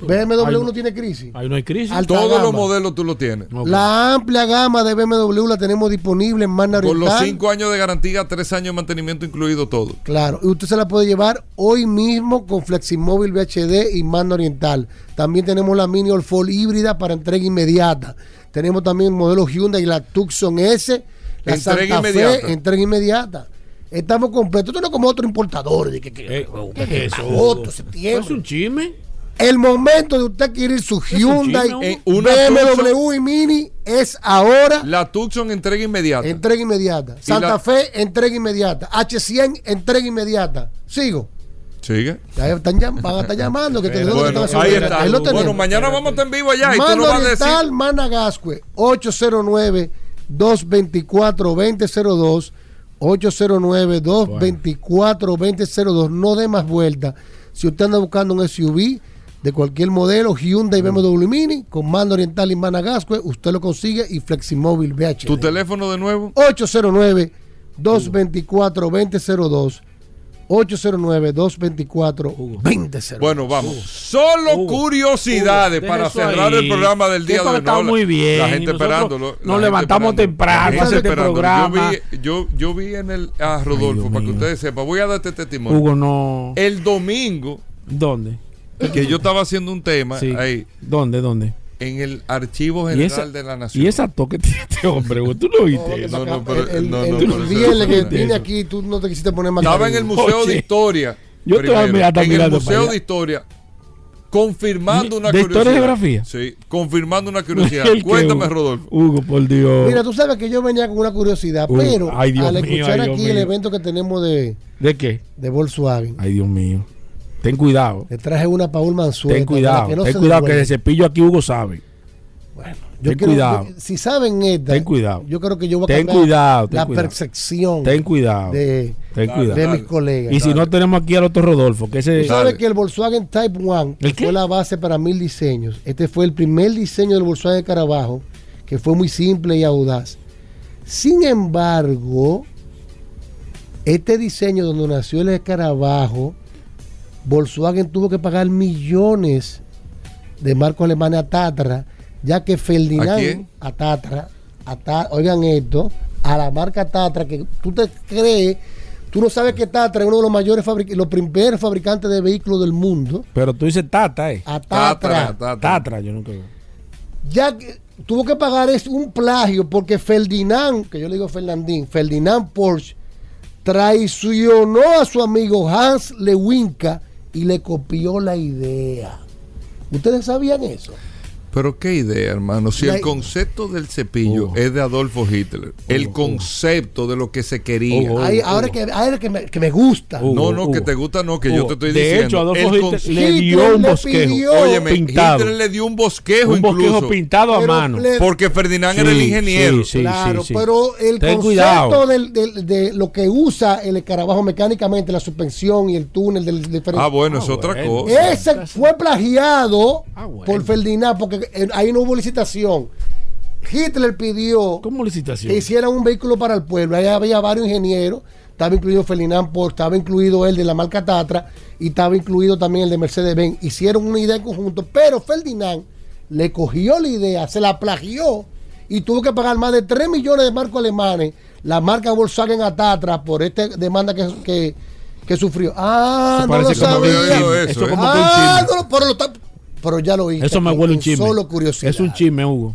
BMW Ahí no tiene crisis. Ahí no hay crisis. Alta Todos los modelos tú los tienes. La amplia gama de BMW la tenemos disponible en Magna Con los Oriental. 5 años de garantía, 3 años de mantenimiento incluido todo. Claro, y usted se la puede llevar hoy mismo con Fleximóvil VHD y Magna Oriental. También tenemos la Mini All Fall híbrida para entrega inmediata. Tenemos también modelos Hyundai y la Tucson S, la Entrega Santa inmediata. Fe, entrega inmediata. Estamos completos. Esto no es como otro importador. De que, que- Eh, ¿qué es eso? agosto, septiembre. ¿Es un chisme? El momento de usted adquirir su Hyundai, Eh, BMW y Mini es ahora. La Tucson entrega inmediata. Entrega inmediata. Y Santa la- Fe, entrega inmediata. H100, entrega inmediata. Sigo. Sigue. Ya están van a estar llamando. Que te Bueno, ahí está. Ahí lo Bueno, mañana vamos a estar en vivo allá y tú Mano nos vas a decir. Managascue, 809-224-2002. 809-224-2002. No dé más vuelta. Si usted anda buscando un SUV de cualquier modelo, Hyundai, BMW Mini, con mando oriental y Managascue, usted lo consigue y Fleximóvil VH. ¿Tu teléfono de nuevo? 809-224-2002. 809-224-2002. Bueno, vamos. Solo curiosidades Hugo, para deja eso cerrar ahí. el programa del día de hoy. está muy bien. La gente esperándolo. nos levantamos temprano para este programa. Yo vi, yo, yo vi en el a Rodolfo, para que ustedes sepan, voy a darte testimonio. Hugo, no. El domingo, ¿Dónde? que yo estaba haciendo un tema Sí. ahí ¿Dónde? ¿Dónde? en el Archivo ¿Y General esa, de la Nación. y esa toque tiene este hombre, Hugo? ¿Tú no viste eso? No, no, pero- el no, el- el que vine aquí, tú no te quisiste poner más Estaba en el Museo de Historia. yo estoy primero, mirando- en el Museo de Historia. Confirmando una ¿De curiosidad. historia y geografía? Sí, confirmando una curiosidad. Cuéntame, Hugo. Rodolfo. Hugo, por Dios. Mira, tú sabes que yo venía con una curiosidad, Uy, pero ay, Dios al mío, escuchar ay, aquí el mío. evento que tenemos de, ¿De qué? de Volkswagen, Ay, Dios mío. Ten cuidado. le traje una Paul Mansueta. Ten para cuidado. que no ten cuidado que de cepillo aquí Hugo sabe. Yo ten quiero- cuidado. yo- si saben esta, Ten cuidado. yo creo que yo voy a Ten cambiar cuidado, ten la cuidado. percepción Ten cuidado. de, Ten cuidado. de mis colegas. Y si no tenemos aquí al otro Rodolfo, que ese Tú sabes que el Volkswagen Type 1 ¿El qué? fue la base para mil diseños. Este fue el primer diseño del Volkswagen Carabajo, que fue muy simple y audaz. Sin embargo, este diseño donde nació el escarabajo, Volkswagen tuvo que pagar millones de marcos alemanes a Tatra, ya que Ferdinand ¿A quién? a Tatra, a Ta- oigan esto, a la marca Tatra, que tú te crees, tú no sabes que Tatra es uno de los mayores fabricantes, los primeros fabricantes de vehículos del mundo, Pero tú dices Tata, ¿eh? a Tatra, Tatra. Tatra, yo nunca. ya que tuvo que pagar es un plagio porque Ferdinand, que yo le digo Fernandín, Ferdinand Porsche, traicionó a su amigo Hans Lewinka y le copió la idea. ¿Ustedes sabían eso? Pero qué idea, hermano. Si La- el concepto del cepillo es de Adolfo Hitler, el concepto de lo que se quería. Ahí- ahora es que, ahora es que, me, que me gusta. no, no, que te gusta, no, que yo te estoy de diciendo. hecho, Adolfo El Hitler le dio Hitler un le bosquejo. Óyeme, pintado. Hitler le dio un bosquejo un bosquejo incluso. pintado a mano. le- Porque Ferdinand Sí, era el ingeniero. sí, sí, claro, sí, sí. pero el Ten concepto cuidado. del- del- de lo que usa el escarabajo mecánicamente, la suspensión y el túnel del diferente. Ah, bueno, es Ah, otra bueno. cosa. Ese fue plagiado Ah, bueno. por Ferdinand, porque porque eh, ahí no hubo licitación. Hitler pidió ¿Cómo licitación? que hicieran un vehículo para el pueblo. Ahí había varios ingenieros, estaba incluido Ferdinand Porsche, estaba incluido el de la marca Tatra y estaba incluido también el de Mercedes-Benz. Hicieron una idea en conjunto, pero Ferdinand le cogió la idea, se la plagió y tuvo que pagar más de 3 millones de marcos alemanes la marca Volkswagen a Tatra por esta demanda que, que, que sufrió. Ah, Eso no lo sabía. Eso un ah, no pero, lo está- pero ya lo oí. Eso me huele un chisme. Solo curiosidad. Es un chisme, Hugo.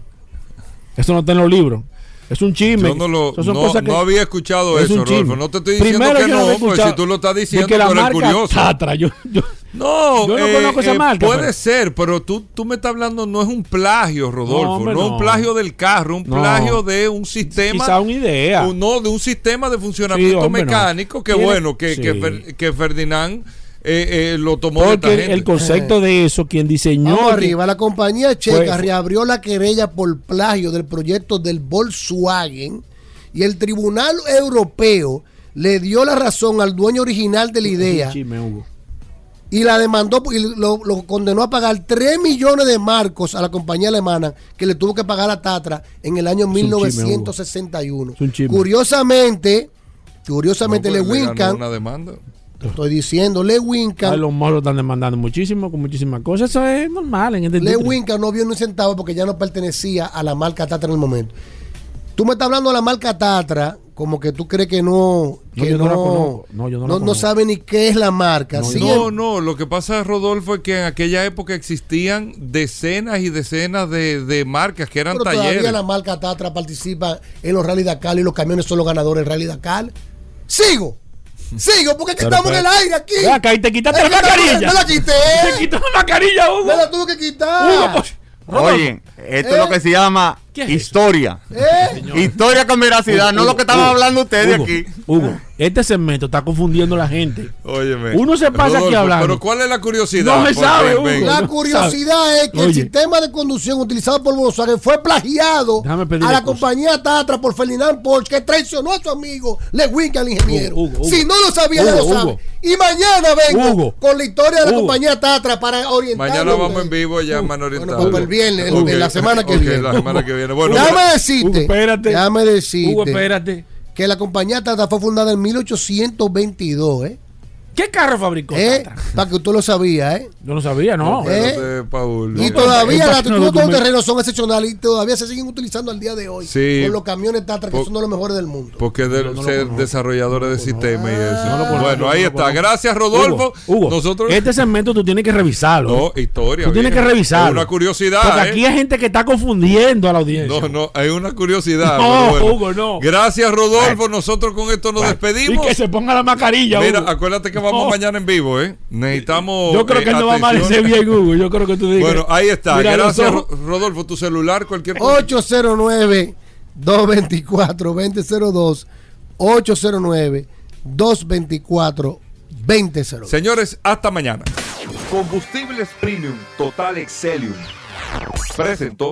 Eso no está en los libros. Es un chisme. Yo no, lo, Eso son no, cosas que- no había escuchado es eso. Rodolfo. No te estoy diciendo Primero, que no, porque escuchado si tú lo estás diciendo, que la tú eres marca curioso. Tatra, yo, yo- No, Yo no eh, conozco esa eh, marca, Puede pero- ser, pero tú, tú me estás hablando, no es un plagio, Rodolfo. No, hombre, no. un plagio del carro, un No. plagio de un sistema. Quizá una idea. un- no, de un sistema de funcionamiento Sí, hombre, no. mecánico que bueno, que, sí. que, Fer- que Ferdinand eh, eh, lo tomó de Porque gente. el concepto de eso, quien diseñó. Vamos arriba, la compañía checa Fue- reabrió la querella por plagio del proyecto del Volkswagen y el Tribunal Europeo le dio la razón al dueño original de la idea Chisme, Hugo. y la demandó y lo, lo condenó a pagar 3 millones de marcos a la compañía alemana que le tuvo que pagar a Tatra en el año un chisme, Hugo. 1961. Es un chisme. Curiosamente, curiosamente No, pues, le ganó Lewincan, una demanda. Te estoy diciendo, Lewincan A los moros están demandando muchísimo, con muchísimas cosas. Eso es normal en este Le. Winca no vio ni un centavo porque ya no pertenecía a la marca Tatra en el momento. Tú me estás hablando de la marca Tatra, como que tú crees que no, No, que yo no no, la conozco. No, yo no la no, no conozco. sabe ni qué es la marca. Sí, No, en- no, lo que pasa, Rodolfo, es que en aquella época existían decenas y decenas de, de marcas que eran pero talleres. todavía la marca Tatra participa en los Rally Dakar y los camiones son los ganadores del Rally Dakar. Sigo. Sigo, porque es que Pero, estamos en el pero- aire aquí. Ve acá, y te quitaste Es la mascarilla. Me la quité. Te quitó la mascarilla, Hugo. Me la tuve que quitar. Hugo, pues, Oye, esto es lo que se llama ¿Qué es historia. ¿Eh? Historia con veracidad, no lo que estaban hablando ustedes Hugo, aquí. Hugo, este segmento está confundiendo a la gente. Óyeme. Uno se pasa aquí Rodolfo, hablando. Pero ¿cuál es la curiosidad? No se Porque, sabe, Hugo. La no curiosidad es que el sistema de conducción utilizado por Volkswagen fue plagiado a la compañía Tatra por Ferdinand Porsche que traicionó a su amigo Le Winca, el ingeniero. Hugo, Hugo, si no lo sabía, ya Hugo, lo sabe. Hugo. Y mañana vengo Hugo. con la historia de la Hugo. compañía Tatra para orientar. Mañana vamos en vivo ya en Mano Oriental. Bueno, pues el viernes, el- Ok, la semana que viene. La semana que viene. Bueno, déjame decirte, Hugo, espérate. déjame decirte Hugo, espérate. que la compañía Tatra fue fundada en 1822, ¿eh? ¿Qué carro fabricó ¿Eh? Tatra? Para que usted lo sabía, ¿eh? Yo no sabía, no. ¿Eh? Paul. Y todavía las no los terrenos son excepcionales y todavía se siguen utilizando al día de hoy. Sí. Con los camiones Tatra, que son de los mejores del mundo. Porque de No, no lo ser desarrolladores de sistemas y eso. Lo bueno, no ahí lo está. Gracias, Rodolfo. Hugo, Hugo, Nosotros. este segmento tú tienes que revisarlo. No, historia. tú tienes bien. que revisarlo. Es una curiosidad. Porque ¿eh? aquí hay gente que está confundiendo a la audiencia. No, no, hay una curiosidad. No, bueno. Hugo, no. Gracias, Rodolfo. Nosotros con esto nos Y despedimos. que se ponga la mascarilla, Mira, acuérdate que vamos No. mañana en vivo, ¿eh? Necesitamos. Yo creo eh, que no va a amanecer bien, Hugo. Yo creo que tú digas. Bueno, ahí está. Mira Gracias, Rodolfo. Tu celular, cualquier cosa. 809 224 2002 809 224 2002 Señores, hasta mañana. Combustibles Premium Total Excelium. Presentó.